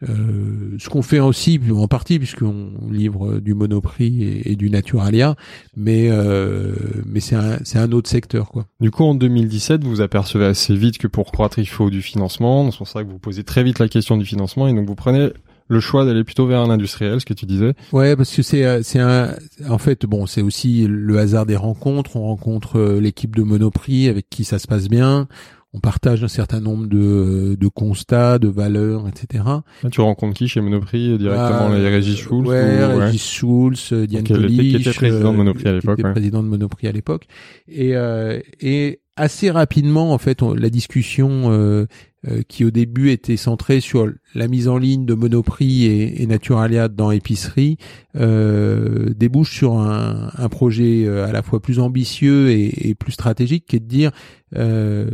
Euh, ce qu'on fait aussi en partie puisqu'on livre du Monoprix et, et du Naturalia, mais euh, mais c'est un c'est un autre secteur quoi. Du coup, en 2017, vous vous apercevez assez vite que pour croître, il faut du financement. C'est pour ça que vous posez très vite la question du financement et donc vous prenez le choix d'aller plutôt vers un industriel, ce que tu disais. Ouais, parce que c'est euh, c'est un en fait bon, c'est aussi le hasard des rencontres. On rencontre euh, l'équipe de Monoprix avec qui ça se passe bien. On partage un certain nombre de, de constats, de valeurs, etc. Là, tu rencontres qui chez Monoprix directement Ah, les Régis Schulz Ouais, ou- ouais. Régis Schulz, euh, Diane était- qui était président de Monoprix à euh, l'époque, ouais. président de Monoprix à l'époque. Et, euh, et assez rapidement, en fait, on- la discussion euh, euh, qui au début était centrée sur la mise en ligne de Monoprix et, et Naturalia dans épicerie euh, débouche sur un, un projet euh, à la fois plus ambitieux et, et plus stratégique, qui est de dire euh,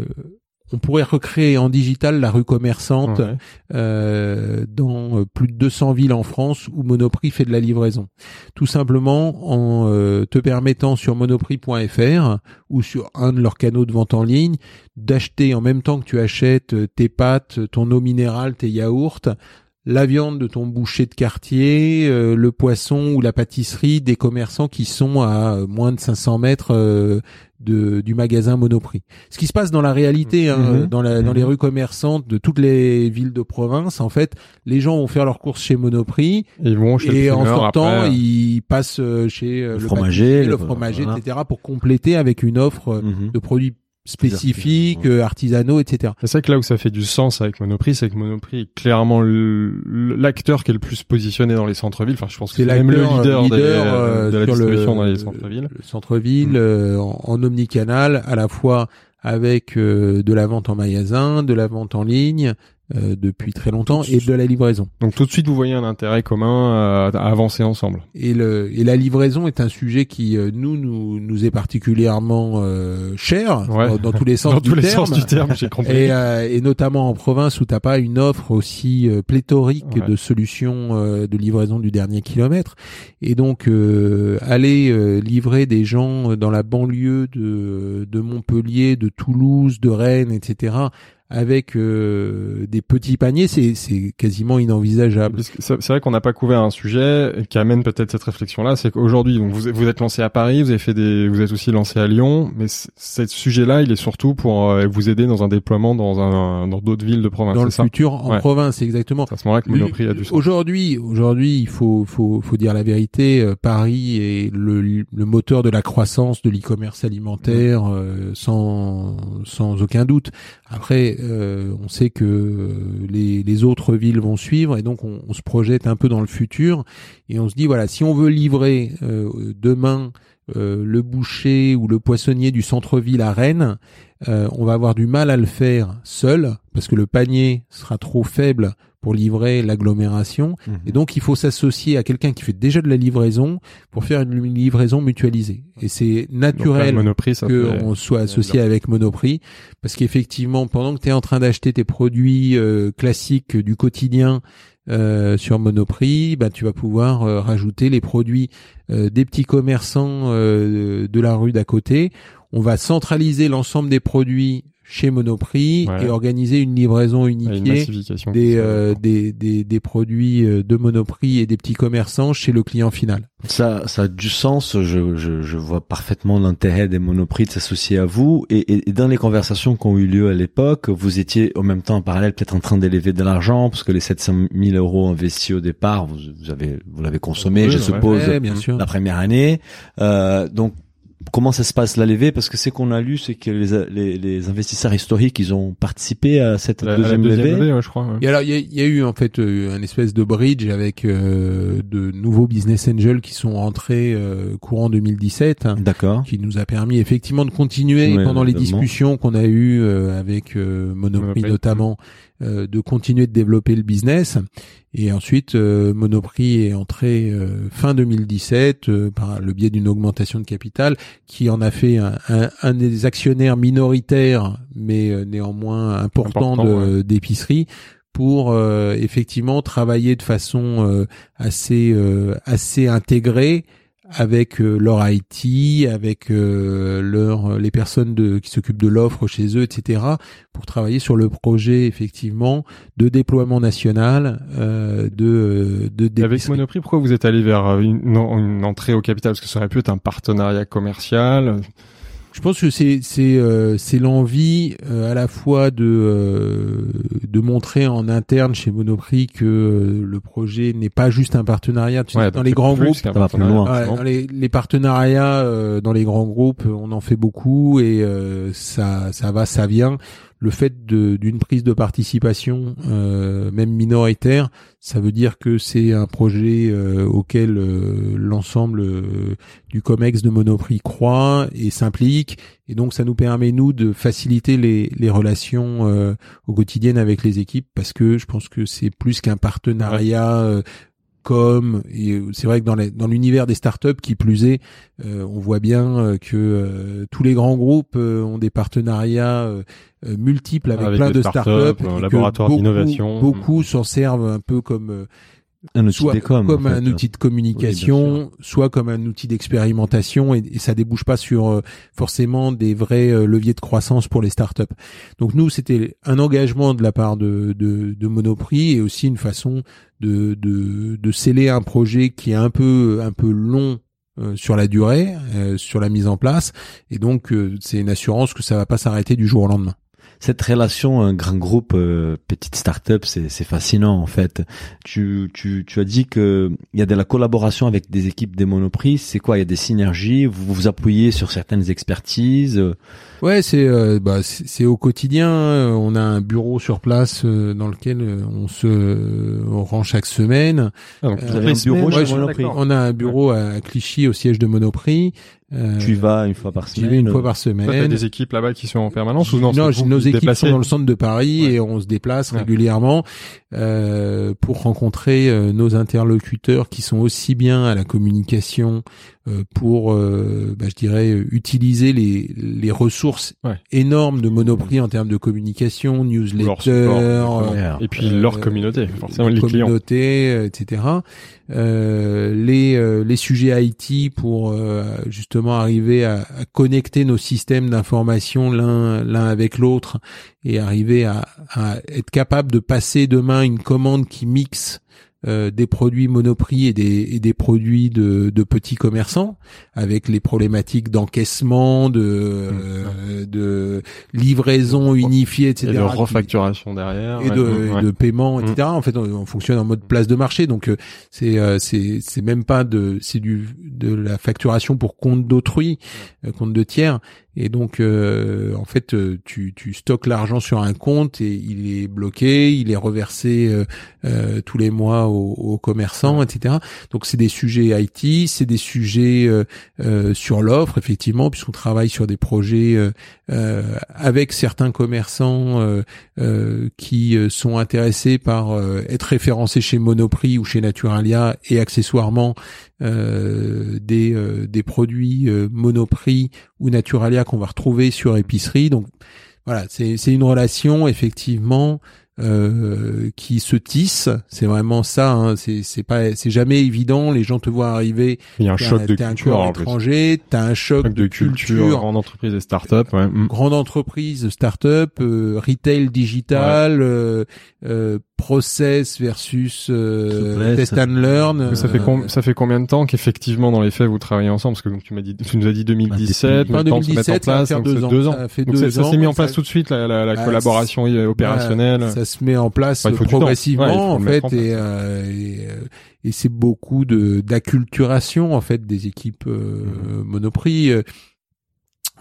on pourrait recréer en digital la rue commerçante Ouais. euh, dans euh, plus de 200 villes en France où Monoprix fait de la livraison. Tout simplement en euh, te permettant sur monoprix.fr ou sur un de leurs canaux de vente en ligne d'acheter en même temps que tu achètes tes pâtes, ton eau minérale, tes yaourts, la viande de ton boucher de quartier, euh, le poisson ou la pâtisserie des commerçants qui sont à euh, moins de 500 mètres euh, de, du magasin Monoprix. Ce qui se passe dans la réalité, hein, Mhm. dans, la, dans les rues commerçantes de toutes les villes de province, en fait, les gens vont faire leurs courses chez Monoprix Et ils vont chez et le en sortant, après. ils passent chez Le le, fromager, le- le fromager, voilà. etc. pour compléter avec une offre Mhm. de produits spécifiques, artisanaux. euh, artisanaux, etc. C'est ça que là où ça fait du sens avec Monoprix, c'est que Monoprix est clairement l'acteur qui est le plus positionné dans les centres-villes. Enfin, je pense que C'est même le l'acteur, leader, des- euh, de la sur le- dans les centres-villes. le centre-ville Mm. euh, en, en omnicanal, à la fois avec euh, de la vente en magasin, de la vente en ligne euh, depuis très longtemps et de la livraison. Donc tout de suite, vous voyez un intérêt commun à, à avancer ensemble. Et, le, et la livraison est un sujet qui euh, nous nous, nous est particulièrement euh, cher Ouais. dans, tous les sens Dans du tous les terme. sens du terme, j'ai compris. Et, euh, et notamment en province où t'as pas une offre aussi euh, pléthorique Ouais. de solutions euh, de livraison du dernier kilomètre. Et donc euh, aller euh, livrer des gens dans la banlieue de, de Montpellier, de Toulouse, de Rennes, etc. avec euh, des petits paniers, c'est c'est quasiment inenvisageable. C'est c'est vrai qu'on n'a pas couvert un sujet qui amène peut-être cette réflexion-là, c'est qu'aujourd'hui, donc vous, vous êtes lancé à Paris, vous avez fait des, vous êtes aussi lancé à Lyon, mais ce sujet-là, il est surtout pour euh, vous aider dans un déploiement dans un, dans d'autres villes de province. Dans le ça futur, en Ouais. province, exactement. C'est à ce moment-là que Monoprix a du sens. Aujourd'hui, aujourd'hui, il faut, faut, faut dire la vérité. euh, Paris est le, le moteur de la croissance de l'e-commerce alimentaire, euh, sans, sans aucun doute. Après, euh, on sait que euh, les, autres villes vont suivre, et donc on, se projette un peu dans le futur, et on se dit voilà, si on veut livrer euh, demain le boucher ou le poissonnier du centre-ville à Rennes, euh, on va avoir du mal à le faire seul parce que le panier sera trop faible pour livrer l'agglomération. Et donc, il faut s'associer à quelqu'un qui fait déjà de la livraison pour faire une livraison mutualisée. Et c'est naturel qu'on soit associé avec Monoprix parce qu'effectivement, pendant que tu es en train d'acheter tes produits euh, classiques du quotidien euh, sur Monoprix, bah, tu vas pouvoir euh, rajouter les produits euh, des petits commerçants de la rue d'à côté. On va centraliser l'ensemble des produits chez Monoprix Ouais. et organiser une livraison une unifiée des, euh, des, des, des produits euh, de Monoprix et des petits commerçants chez le client final. Ça, ça a du sens. Je, je, je vois parfaitement l'intérêt des monoprix de s'associer à vous. Et, et, et dans les conversations qui ont eu lieu à l'époque, vous étiez en même temps en parallèle peut-être en train d'élever de l'argent parce que les 700 000 euros investis au départ, vous, vous avez, vous l'avez consommé, Oui, je ouais. suppose, Ouais, bien sûr. la première année. Euh, donc Comment ça se passe la levée Parce que ce qu'on a lu, c'est que les, les, les investisseurs historiques, ils ont participé à cette la, la deuxième, deuxième levée. levée, ouais, je crois. ouais. Et alors, il y a, il y a eu en fait euh, un espèce de bridge avec euh, de nouveaux business angels qui sont rentrés euh, courant 2017, hein, D'accord. qui nous a permis effectivement de continuer Ouais, pendant les discussions qu'on a eues euh, avec euh, Monoprix Monoprix. notamment, de continuer de développer le business. Et ensuite, euh, Monoprix est entré euh, fin 2017 euh, par le biais d'une augmentation de capital qui en a fait un, un- un des actionnaires minoritaires, mais euh, néanmoins important, Important, d'épicerie pour euh, effectivement travailler de façon euh, assez euh, assez intégrée avec euh, leur IT, avec euh, leur les personnes de, qui s'occupent de l'offre chez eux, etc., pour travailler sur le projet effectivement de déploiement national euh, de euh, de Avec. Monoprix, pourquoi vous êtes allé vers euh, une, une entrée au capital? Parce que ça aurait pu être un partenariat commercial. Je pense que c'est c'est euh, c'est l'envie euh, à la fois de euh, de montrer en interne chez Monoprix que le projet n'est pas juste un partenariat. Tu sais, Ouais, dans les grands groupes. Ouais, dans les, les partenariats euh, dans les grands groupes, on en fait beaucoup et euh, ça ça va, ça vient. Le fait d'une prise de participation, euh, même minoritaire, ça veut dire que c'est un projet euh, auquel euh, l'ensemble du Comex de Monoprix croit et s'implique. Et donc ça nous permet nous de faciliter les, les relations euh, au quotidien avec les équipes parce que je pense que c'est plus qu'un partenariat euh, com et c'est vrai que dans les- dans l'univers des startups qui plus est euh, on voit bien euh, que euh, tous les grands groupes euh, ont des partenariats euh, euh, multiples avec, Avec plein de startups, startups un et que laboratoire beaucoup- d'innovation. beaucoup s'en servent un peu comme euh, Un outil soit comme en fait. un outil de Oui, communication, soit comme un outil d'expérimentation, et, et ça débouche pas sur euh, forcément des vrais euh, leviers de croissance pour les startups. Donc nous, c'était un engagement de la part de, de, de Monoprix et aussi une façon de, de, de sceller un projet qui est un peu un peu long euh, sur la durée, euh, sur la mise en place, et donc euh, c'est une assurance que ça va pas s'arrêter du jour au lendemain. Cette relation, un grand groupe, euh, petite start-up, c'est, c'est fascinant en fait. Tu, tu, tu as dit que il y a de la collaboration avec des équipes des Monoprix. C'est quoi? Il y a des synergies? Vous vous appuyez sur certaines expertises? Ouais, c'est euh, bah, c'est au quotidien. euh, On a un bureau sur place euh, dans lequel euh, on se euh, on rend chaque semaine. Ah, donc, toutes avez un bureau semaines, chez ouais. On a un bureau à Clichy au siège de Monoprix. Euh, Tu y vas une fois par semaine. vais une fois par Toi, t'as semaine. des équipes là-bas qui sont en permanence ou non non, nos équipes sont dans le centre de Paris Ouais. et on se déplace Ouais. régulièrement euh, pour rencontrer euh, nos interlocuteurs qui sont aussi bien à la communication euh, pour, euh, bah, je dirais, euh, utiliser les, les ressources Ouais. énormes de Monoprix en termes de communication, Leur newsletter, support, euh. Et puis Euh, leur communauté, forcément les clients. communauté, euh, etc. Euh, les euh, les sujets IT pour euh, justement arriver à, à connecter nos systèmes d'information l'un l'un avec l'autre et arriver à, à être capable de passer demain une commande qui mixe euh, des produits Monoprix et des, et des produits de, de petits commerçants, avec les problématiques d'encaissement, de, euh, de livraison unifiée, etc. Et de refacturation derrière. et ouais, de, ouais. et de paiement, Mm. etc. En fait, on, on fonctionne en mode place de marché, donc euh, c'est euh, c'est c'est même pas de c'est du de la facturation pour compte d'autrui, euh, compte de tiers. Et donc, euh, en fait, euh, tu, tu stockes l'argent sur un compte et il est bloqué, il est reversé euh, euh, tous les mois aux, aux commerçants, etc. Donc, c'est des sujets IT, c'est des sujets euh, euh, sur l'offre, effectivement, puisqu'on travaille sur des projets euh, avec certains commerçants euh, euh, qui euh, sont intéressés par euh, être référencés chez Monoprix ou chez Naturalia et accessoirement des, des produits Monoprix ou Naturalia qu'on va retrouver sur épicerie. Donc voilà, c'est une relation effectivement euh, qui se tissent. C'est vraiment ça. Hein. C'est c'est pas c'est jamais évident. Les gens te voient arriver. Il y a un choc de un culture étranger. T'as un choc, Choc de culture, grande entreprise et start-up. Ouais. Mm. grande entreprise, start-up, euh, retail digital, euh, euh, process versus euh, test and learn. Ça fait, euh, ça fait combien de temps qu'effectivement dans les faits vous travaillez ensemble? Parce que donc tu m'as dit, tu nous as dit 2017, Fin mais le temps de se mettre en 2017, ça place, donc deux ans. deux ans. Ça fait Donc deux ça, ça s'est mis en ça- place tout de suite la, la, la Ah, collaboration opérationnelle. Ça se met en place il faut progressivement Ouais, il faut en fait mettre en et, euh, et, euh, et c'est beaucoup de d'acculturation en fait des équipes euh, Mhm. Monoprix.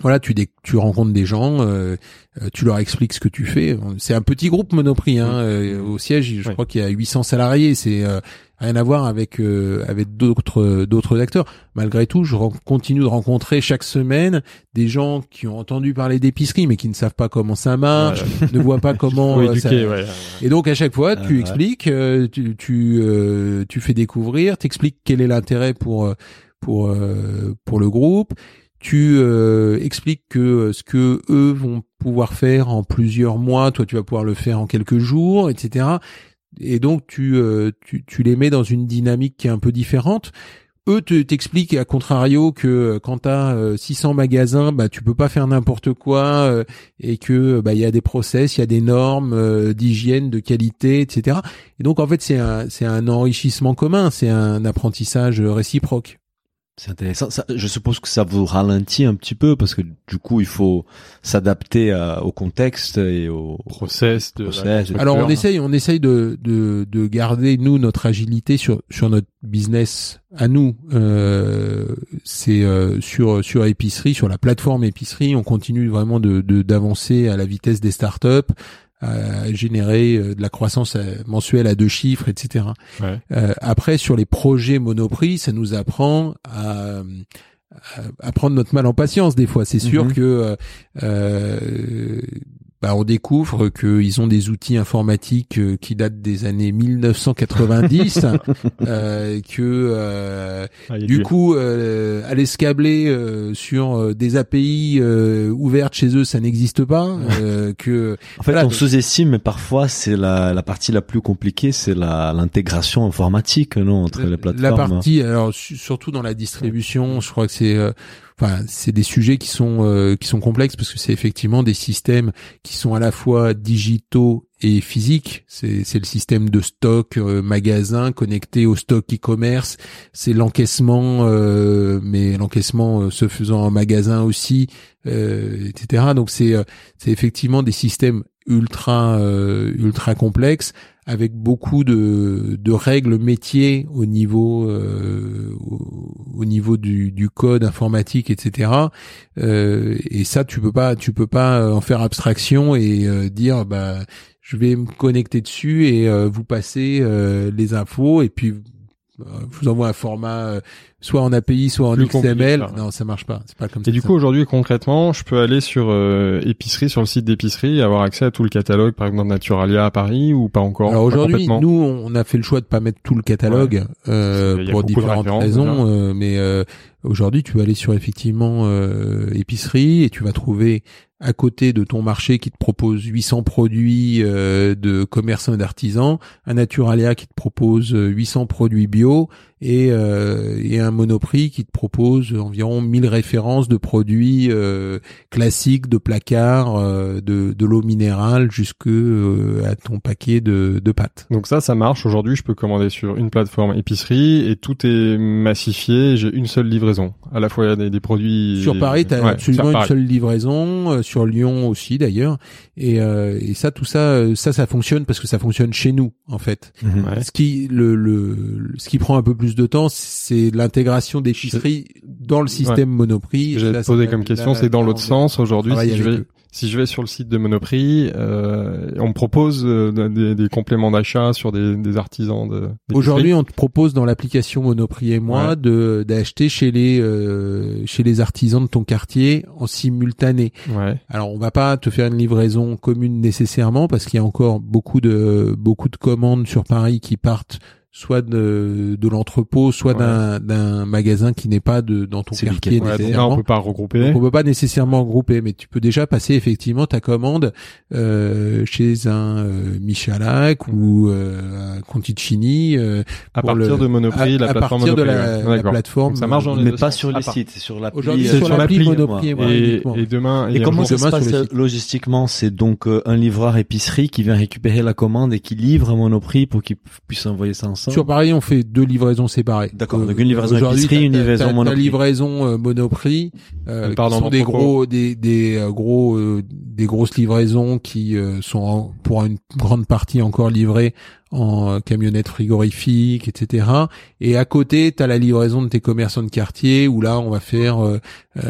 Voilà, tu tu rencontres des gens, euh, euh, tu leur expliques ce que tu fais. C'est un petit groupe Monoprix hein, euh, au siège, je Oui. crois qu'il y a 800 salariés, c'est euh, rien à voir avec euh, avec d'autres d'autres acteurs. Malgré tout, je continue de rencontrer chaque semaine des gens qui ont entendu parler d'épicerie mais qui ne savent pas comment ça marche, ne voient pas comment euh, ça- ouais. et donc à chaque fois, tu expliques, euh, tu tu, euh, tu fais découvrir, t'expliques quel est l'intérêt pour pour euh, pour le groupe. Tu euh, expliques que euh, ce que eux vont pouvoir faire en plusieurs mois, toi tu vas pouvoir le faire en quelques jours, etc. Et donc tu euh, tu, tu les mets dans une dynamique qui est un peu différente. Eux te t'expliquent à contrario que euh, quand tu as 600 magasins, bah tu peux pas faire n'importe quoi euh, et que bah il y a des process, il y a des normes d'hygiène, de qualité, etc. Et donc en fait c'est un c'est un enrichissement commun, c'est un apprentissage réciproque. C'est intéressant. Ça, je suppose que ça vous ralentit un petit peu parce que du coup, il faut s'adapter à- au contexte et au Process de Process, la- Alors on essaye, on essaye de, de, de garder nous notre agilité sur sur notre business à nous. Euh, c'est euh, sur sur épicerie, sur la plateforme épicerie, on continue vraiment de de- d'avancer à la vitesse des startups, à générer euh, de la croissance euh, mensuelle à deux chiffres, etc. Ouais. Euh, après sur les projets Monoprix, ça nous apprend à à, à prendre notre mal en patience des fois. C'est sûr Mhm. que euh, euh, bah, on découvre qu'ils ont des outils informatiques euh, qui datent des années 1990, euh, que euh, Ah, du coup euh, aller se câbler euh, sur euh, des API euh, ouvertes chez eux, ça n'existe pas. euh, que En fait, Voilà, on sous-estime, mais parfois c'est la, la partie la plus compliquée, c'est la l'intégration informatique, non, entre les plateformes. La partie, alors su- surtout dans la distribution, je crois que c'est, euh, enfin, c'est des sujets qui sont euh, qui sont complexes parce que c'est effectivement des systèmes qui sont à la fois digitaux et physiques. C'est c'est le système de stock euh, magasin connecté au stock e-commerce. C'est l'encaissement, euh, mais l'encaissement euh, se faisant en magasin aussi, euh, etc. Donc c'est euh, c'est effectivement des systèmes ultra euh, ultra complexes avec beaucoup de, de règles métiers au niveau euh, au, au niveau du, du code informatique etc euh, et ça tu peux pas tu peux pas en faire abstraction et euh, dire bah je vais me connecter dessus et euh, vous passer euh, les infos et puis euh, je vous envoie un format euh, soit en API soit en Plus XML ouais. non ça marche pas c'est pas comme ça Et du coup, aujourd'hui, concrètement, je peux aller sur euh, épicerie, sur le site d'épicerie, et avoir accès à tout le catalogue, par exemple, Naturalia à Paris, ou pas encore Alors aujourd'hui, nous, on a fait le choix de pas mettre tout le catalogue euh, pour différentes raisons, euh, mais euh, aujourd'hui, tu vas aller sur effectivement euh, épicerie et tu vas trouver à côté de ton marché qui te propose 800 produits euh, de commerçants et d'artisans, un Naturalia qui te propose euh, 800 produits bio et, euh, et un Monoprix qui te propose environ 1000 références de produits euh, classiques, de placards, euh, de, de l'eau minérale jusque euh, à ton paquet de, de pâtes. Donc ça, ça marche. Aujourd'hui, je peux commander sur une plateforme épicerie et tout est massifié. J'ai une seule livraison. À la fois, il y a des, des produits... Sur Paris, tu as Ouais, absolument une seule livraison, euh, sur Lyon aussi d'ailleurs. Et, euh, et ça, tout ça, ça, ça fonctionne parce que ça fonctionne chez nous en fait. Mhm. Ouais. Ce qui le, le ce qui prend un peu plus de temps, c'est l'intégration des chiffreries dans le système Monoprix. J'allais te poser comme question, c'est dans l'autre sens. Aujourd'hui, si je, vais, eux. si je vais sur le site de Monoprix, euh, on me propose euh, des, des compléments d'achat sur des, des artisans de. Aujourd'hui, on te propose dans l'application Monoprix et moi Ouais. de d'acheter chez les euh, chez les artisans de ton quartier en simultané. Ouais. Alors, on va pas te faire une livraison commune nécessairement parce qu'il y a encore beaucoup de beaucoup de commandes sur Paris qui partent soit de, de l'entrepôt, soit Ouais. d'un d'un magasin qui n'est pas de dans ton quartier Ouais, donc là, on peut pas regrouper. Donc, on peut pas nécessairement regrouper, mais tu peux déjà passer effectivement ta commande euh, chez un euh, Michalak ou euh, un Conticini euh, À partir le- de Monoprix, à, la à plateforme partir de Monoprix. la, ouais. la plateforme. Donc ça marche dans les mais pas sens. sur À les sites, c'est sur l'appli. Aujourd'hui, euh, sur sur l'appli Monoprix, Et, uniquement. et demain, Et un comment ça se demain passe euh, logistiquement C'est donc euh, un livreur épicerie qui vient récupérer la commande et qui livre à Monoprix pour qu'il puisse envoyer ça Sur Paris, on fait deux livraisons séparées. D'accord, Euh, donc une livraison épicerie, une livraison Monoprix. livraison euh, Monoprix, euh, part qui sont des gros, des des euh, gros, euh, des grosses livraisons qui euh, sont en- pour une grande partie encore livrées en euh, camionnette frigorifique, etc. Et à côté, tu as la livraison de tes commerçants de quartier où là, on va faire euh,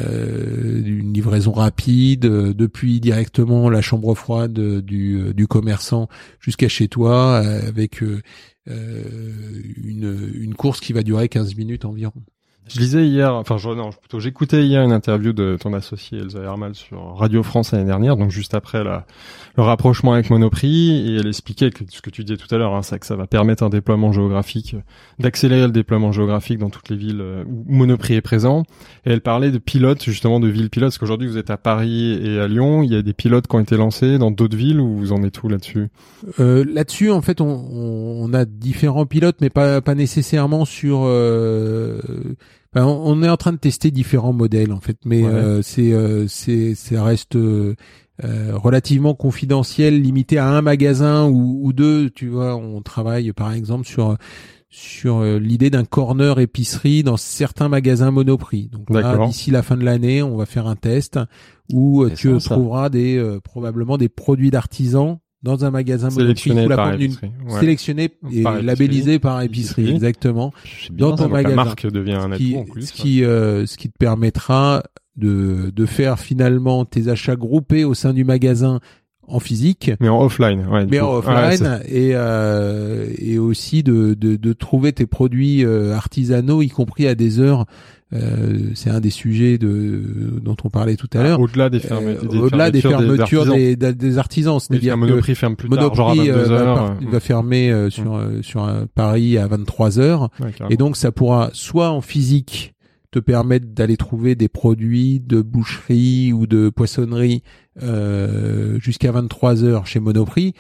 euh, une livraison rapide euh, depuis directement la chambre froide euh, du, euh, du commerçant jusqu'à chez toi euh, avec euh, euh, une, une course qui va durer 15 minutes environ. Je lisais hier, enfin je, non, plutôt j'écoutais hier une interview de ton associé Elsa Hermal sur Radio France l'année dernière, donc juste après la, le rapprochement avec Monoprix, et elle expliquait que ce que tu disais tout à l'heure, hein, c'est que ça va permettre un déploiement géographique, d'accélérer le déploiement géographique dans toutes les villes euh, où Monoprix est présent. Et elle parlait de pilotes, justement de villes pilotes, parce qu'aujourd'hui vous êtes à Paris et à Lyon, il y a des pilotes qui ont été lancés dans d'autres villes, où vous en êtes où là-dessus? Euh, Là-dessus, en fait, on, on, on a différents pilotes, mais pas, pas nécessairement sur. euh, ben, on est en train de tester différents modèles, en fait, mais Ouais. euh, c'est, euh, c'est, ça reste euh, relativement confidentiel, limité à un magasin ou, ou deux. Tu vois, on travaille par exemple sur sur euh, l'idée d'un corner épicerie dans certains magasins Monoprix. Donc là, d'ici la fin de l'année, on va faire un test où euh, tu ça. trouveras des euh, probablement des produits d'artisans dans un magasin Monoprix sous la par épicerie. Ouais. sélectionné et Par labellisé par épicerie, Épicerie. exactement. Dans ton Donc, la magasin. marque devient un Ce qui, atout en plus. ce qui, euh, ce qui te permettra de, de faire finalement tes achats groupés au sein du magasin en physique, Mais en offline, ouais. mais coup. en Ouais, c'est- offline et, euh, et aussi de, de, de trouver tes produits euh, artisanaux, y compris à des heures. Euh, c'est un des sujets de, dont on parlait tout à l'heure. Au-delà des, ferme- Euh, des Au-delà des fermetures des, artisans, Oui, c'est-à-dire que Monoprix ferme plus tard, genre à Monoprix 22 va, heures. par- va fermer euh, sur euh, sur un Paris à 23 heures ouais, et donc ça pourra soit en physique te permettre d'aller trouver des produits de boucherie ou de poissonnerie euh, jusqu'à 23 heures chez Monoprix,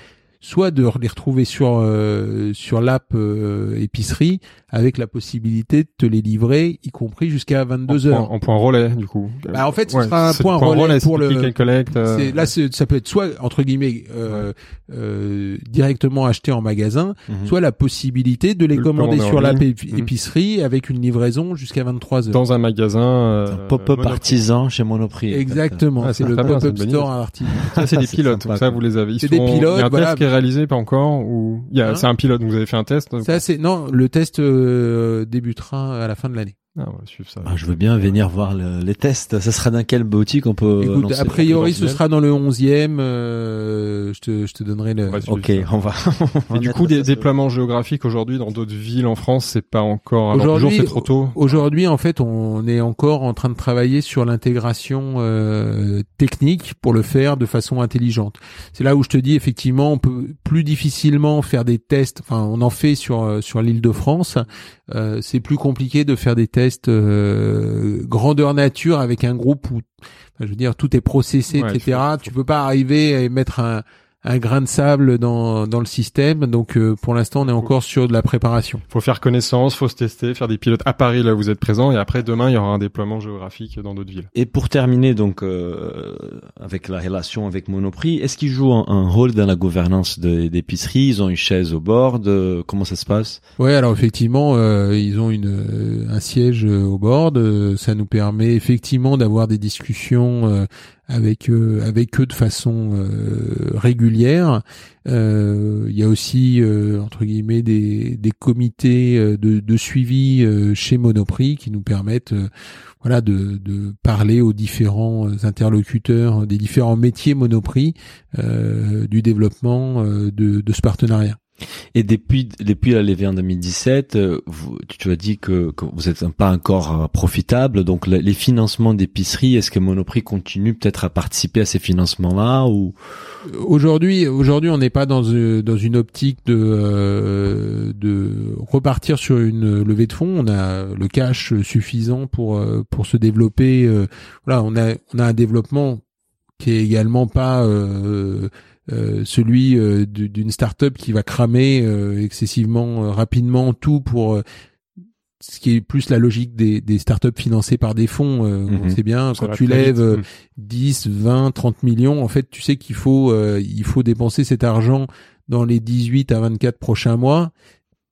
soit de les retrouver sur euh, sur l'app euh, épicerie avec la possibilité de te les livrer, y compris jusqu'à 22 en, heures. point, en point relais, du coup. Bah, en fait, ce Ouais, sera un c'est point relais pour c'est le- click and collect. euh, C'est- Là, c'est- ça peut être soit entre guillemets euh, euh, directement acheté en magasin, Mhm. soit la possibilité de les De le commander sur l'app Mhm. épicerie avec une livraison jusqu'à 23 heures. dans un magasin. euh, Un pop-up Monoprix. artisan chez Monoprix. Exactement, Ouais, c'est le pop-up store artisan. Ça, c'est des pilotes. ça, vous les avez. C'est des pilotes, Réalisé, pas encore, ou il y a, Hein c'est un pilote. donc Vous avez fait un test. c'est non, le test euh, débutera à la fin de l'année. Ah, on va suivre ça. Ah, je veux bien venir voir le- les tests. Ça sera dans quelle boutique on peut Écoute, a priori, ce sera dans le 11e. euh, je te, je te donnerai le. On va suivre Ok, ça. on va. on va Et du coup, des déploiements géographiques aujourd'hui dans d'autres villes en France, c'est pas encore. Aujourd'hui, c'est trop tôt? Aujourd'hui, en fait, on est encore en train de travailler sur l'intégration euh, technique pour le faire de façon intelligente. C'est là où je te dis effectivement, on peut plus difficilement faire des tests. Enfin, on en fait sur euh, sur l'île de France. Euh, c'est plus compliqué de faire des tests euh, grandeur nature avec un groupe où, enfin, je veux dire, tout est processé, Ouais, etc. Tu peux pas arriver et mettre un un grain de sable dans dans le système. Donc, euh, pour l'instant, on est encore sur de la préparation. Faut faire connaissance, faut se tester, faire des pilotes à Paris là où vous êtes présent, et après demain il y aura un déploiement géographique dans d'autres villes. Et pour terminer donc euh, avec la relation avec Monoprix, est-ce qu'ils jouent un, un rôle dans la gouvernance de- d'épicerie? Ils ont une chaise au bord de... Comment ça se passe? Ouais, alors effectivement, euh, ils ont une euh, un siège euh, au board. euh, ça nous permet effectivement d'avoir des discussions euh, avec eux, avec eux de façon euh, régulière. Euh, Il y a aussi euh, entre guillemets des, des comités euh, de, de suivi euh, chez Monoprix qui nous permettent euh, voilà de, de parler aux différents interlocuteurs des différents métiers Monoprix du développement de, de ce partenariat. Et depuis depuis la levée en 2017, euh, tu as dit que, vous êtes pas encore euh, profitable. Donc le- les financements d'épicerie, est-ce que Monoprix continue peut-être à participer à ces financements-là ou? Aujourd'hui, aujourd'hui, on n'est pas dans une, dans une optique de euh, de repartir sur une levée de fonds. On a le cash suffisant pour euh, pour se développer. euh, voilà, on a on a un développement qui est également pas euh, euh, celui euh, du- d'une start-up qui va cramer euh, excessivement euh, rapidement tout pour euh, ce qui est plus la logique des, des startups financées par des fonds. euh, On Mhm. sait bien, Ça quand tu lèves vite. euh, Mm. 10, 20, 30 millions, en fait, tu sais qu'il faut euh, il faut dépenser cet argent dans les 18 à 24 prochains mois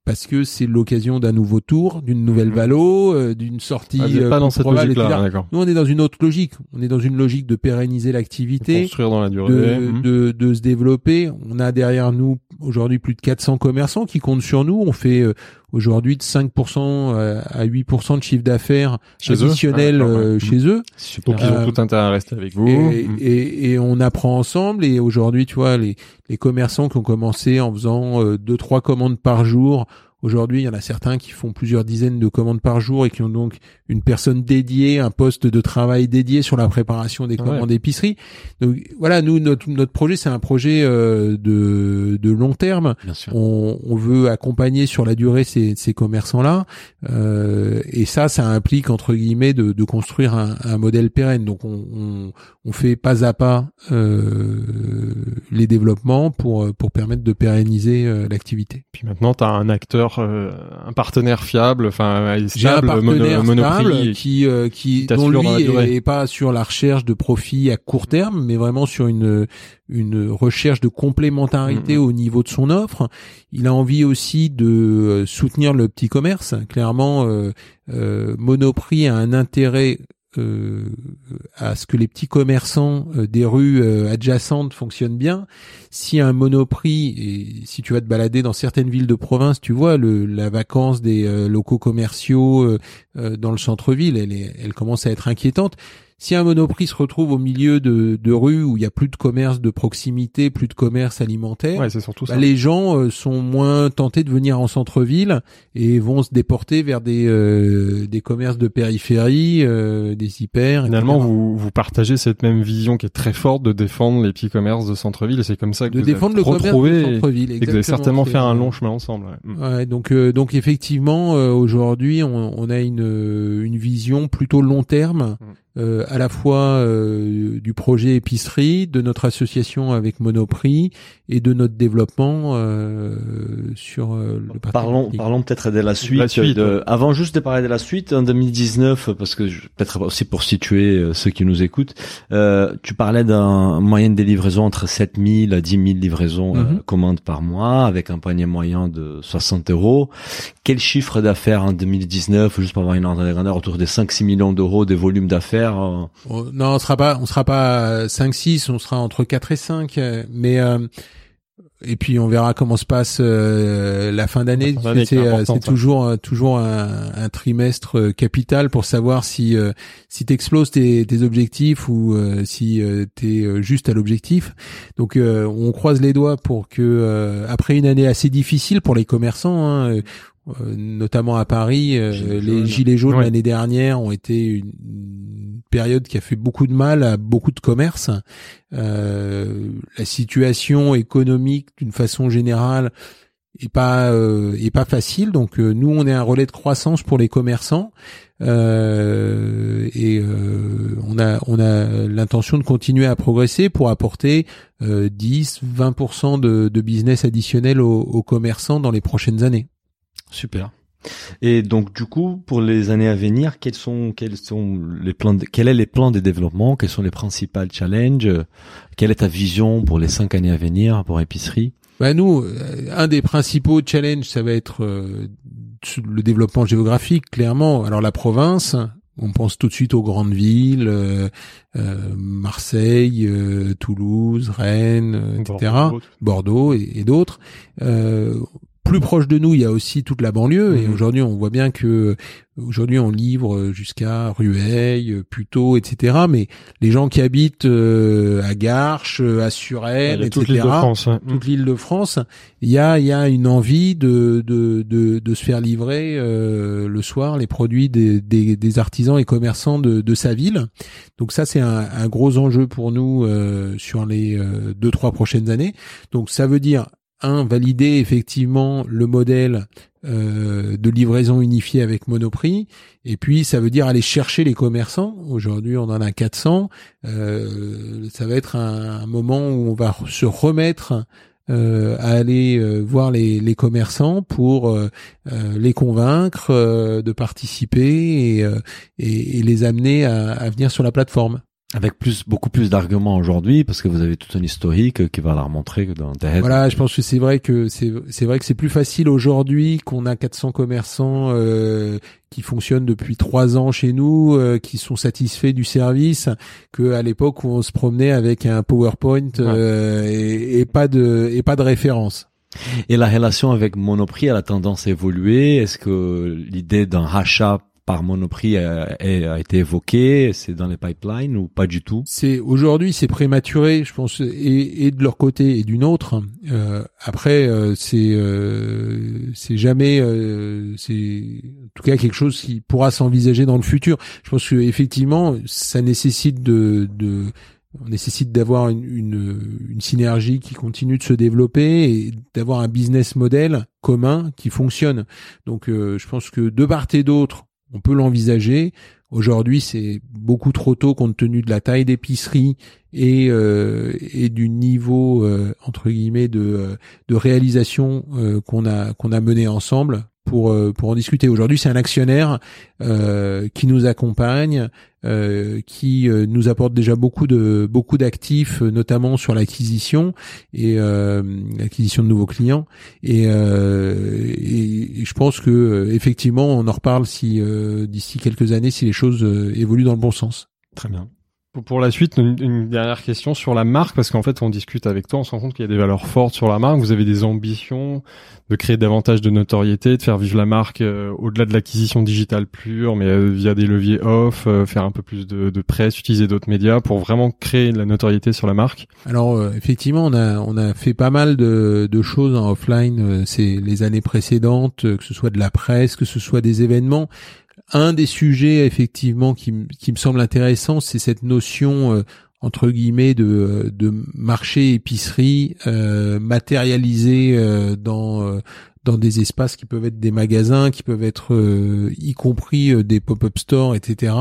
parce que c'est l'occasion d'un nouveau tour, d'une nouvelle Mhm. valo, euh, d'une sortie Ah, euh, pas dans cette logique-là, d'accord. Nous, on est dans une autre logique. On est dans une logique de pérenniser l'activité, Construire dans la durée. de, Mhm. de, de se développer. On a derrière nous aujourd'hui plus de 400 commerçants qui comptent sur nous. On fait euh, aujourd'hui de 5% à à 8% de chiffre d'affaires additionnel Ah, ouais. euh, chez eux. super Donc ils ont Euh, tout intérêt à rester avec vous. Et, Mhm. et, et on apprend ensemble. Et aujourd'hui, tu vois, les, les commerçants qui ont commencé en faisant euh, deux, trois commandes par jour. Aujourd'hui, il y en a certains qui font plusieurs dizaines de commandes par jour et qui ont donc une personne dédiée, un poste de travail dédié sur la préparation des Ouais. commandes d'épicerie. Donc voilà, nous, notre, notre projet, c'est un projet euh, de, de long terme. bien sûr. On, on veut accompagner sur la durée ces, ces commerçants-là, euh, et ça, ça implique entre guillemets de, de construire un, un modèle pérenne. Donc, on, on, on fait pas à pas euh, les développements pour pour permettre de pérenniser l'activité. Puis maintenant, tu as un acteur, euh, un partenaire fiable, enfin un stable, mono- partenaire stable qui euh, qui qui dont lui est, est pas sur la recherche de profit à court terme, mais vraiment sur une une recherche de complémentarité Mhm. au niveau de son offre. Il a envie aussi de euh, soutenir le petit commerce. Clairement, euh, euh, Monoprix a un intérêt euh, à ce que les petits commerçants euh, des rues euh, adjacentes fonctionnent bien. Si un Monoprix et si tu vas te balader dans certaines villes de province, tu vois le la vacance des euh, locaux commerciaux dans le centre-ville, elle elle commence à être inquiétante. Si un Monoprix se retrouve au milieu de, de rues où il y a plus de commerce de proximité, plus de commerce alimentaire, Ouais, surtout bah, ça. les gens euh, sont moins tentés de venir en centre-ville et vont se déporter vers des euh, des commerces de périphérie, euh, des hyper. Finalement, etc. vous, vous partagez cette même vision qui est très forte de défendre les petits commerces de centre-ville et c'est comme ça que de vous défendre le commerce de centre-ville. et que vous allez certainement faire un long chemin ensemble. ouais. Mm. Ouais, donc euh, donc effectivement euh, aujourd'hui on, on a une euh, une vision plutôt long terme Mm. Euh, à la fois euh, du projet épicerie, de notre association avec Monoprix et de notre développement euh, sur euh, le Parlons, parlons peut-être de la suite. La suite, de- ouais. Avant juste de parler de la suite, en 2019, parce que je- peut-être aussi pour situer euh, ceux qui nous écoutent, euh, tu parlais d'un moyenne des livraisons entre 7000 à 10 000 livraisons euh, Mhm. commandes par mois, avec un panier moyen de 60 euros. Quel chiffre d'affaires en 2019, juste pour avoir une ordre de grandeur, autour des 5-6 millions d'euros des volumes d'affaires Oh, non, on sera pas on sera pas 5 6, on sera entre 4 et 5 euh, mais euh, et puis on verra comment se passe euh, la fin d'année. C'est euh, c'est toujours euh, toujours un, un trimestre euh, capital pour savoir si euh, si t'exploses tes, tes objectifs ou euh, si euh, t'es juste à l'objectif. Donc euh, on croise les doigts pour que euh, après une année assez difficile pour les commerçants. Hein, euh, notamment à Paris, euh, Gilets les jaunes. gilets jaunes Ouais. l'année dernière ont été une, une période qui a fait beaucoup de mal à beaucoup de commerces. Euh, la situation économique, d'une façon générale, est pas euh, est pas facile. Donc euh, nous, on est un relais de croissance pour les commerçants Euh, et euh, on a on a l'intention de continuer à progresser pour apporter euh, 10, 20% de, de business additionnel aux, aux commerçants dans les prochaines années. Super. Et donc du coup, pour les années à venir, quels sont quels sont les plans de, quel est les plans de développement? Quels sont les principaux challenges? Quelle est ta vision pour les cinq années à venir pour épicerie? Bah nous, euh, un des principaux challenges, ça va être euh, le développement géographique, clairement. Alors la province, on pense tout de suite aux grandes villes, euh, euh, Marseille, euh, Toulouse, Rennes, etc. Bordeaux, Bordeaux et, et d'autres. Euh, plus proche de nous, il y a aussi toute la banlieue. Et Mhm. aujourd'hui, on voit bien que aujourd'hui on livre jusqu'à Rueil, Puteaux, etc. Mais les gens qui habitent euh, à Garches, à Suresnes, a toute etc. l'île de France. ouais. toute l'île de France, il y a il y a une envie de de de, de se faire livrer euh, le soir les produits des, des des artisans et commerçants de de sa ville. Donc ça c'est un, un gros enjeu pour nous euh, sur les euh, deux trois prochaines années. Donc ça veut dire un valider effectivement le modèle euh, de livraison unifiée avec Monoprix et puis ça veut dire aller chercher les commerçants. Aujourd'hui, on en a 400. Euh, ça va être un, moment où on va se remettre euh, à aller euh, voir les, commerçants pour les convaincre de participer et, les amener à venir sur la plateforme. Avec plus, beaucoup plus d'arguments aujourd'hui, parce que vous avez tout un historique qui va leur montrer que dans Internet. Voilà, je pense que c'est vrai que c'est c'est vrai que c'est plus facile aujourd'hui qu'on a 400 commerçants euh, qui fonctionnent depuis trois ans chez nous, euh, qui sont satisfaits du service, que à l'époque où on se promenait avec un PowerPoint euh, et, et pas de et pas de référence. Et la relation avec Monoprix, elle a tendance à évoluer. Est-ce que l'idée d'un rachat par Monoprix a, a été évoquée C'est dans les pipelines ou pas du tout? C'est aujourd'hui c'est prématuré, je pense, et, et de leur côté et d'une autre. Euh, après, euh, c'est euh, c'est jamais, euh, c'est en tout cas quelque chose qui pourra s'envisager dans le futur. Je pense que effectivement, ça nécessite de, de on nécessite d'avoir une, une, une synergie qui continue de se développer et d'avoir un business model commun qui fonctionne. Donc, euh, je pense que de part et d'autre, on peut l'envisager. Aujourd'hui, c'est beaucoup trop tôt compte tenu de la taille d'épicerie et, euh, du niveau euh, entre guillemets de, euh, réalisation qu'on a mené ensemble pour euh, pour en discuter. Aujourd'hui, c'est un actionnaire euh, qui nous accompagne, euh, qui euh, nous apporte déjà beaucoup de beaucoup d'actifs, euh, notamment sur l'acquisition et euh, l'acquisition de nouveaux clients. Et, et, je pense que effectivement, on en reparle si d'ici quelques années, si les choses évoluent dans le bon sens. Très bien. Pour- la suite, une, dernière question sur la marque, parce qu'en fait, on discute avec toi, on se rend compte qu'il y a des valeurs fortes sur la marque. Vous avez des ambitions de créer davantage de notoriété, de faire vivre la marque euh, au-delà de l'acquisition digitale pure, mais euh, via des leviers off, euh, faire un peu plus de, de presse, utiliser d'autres médias pour vraiment créer de la notoriété sur la marque? Alors euh, effectivement, on a on a fait pas mal de, de choses en offline euh, ces les années précédentes, que ce soit de la presse, que ce soit des événements. Un des sujets effectivement qui, qui me semble intéressant, c'est cette notion euh, entre guillemets de, de marché épicerie euh, matérialisé euh, dans euh, dans des espaces qui peuvent être des magasins, qui peuvent être euh, y compris euh, des pop-up stores, etc.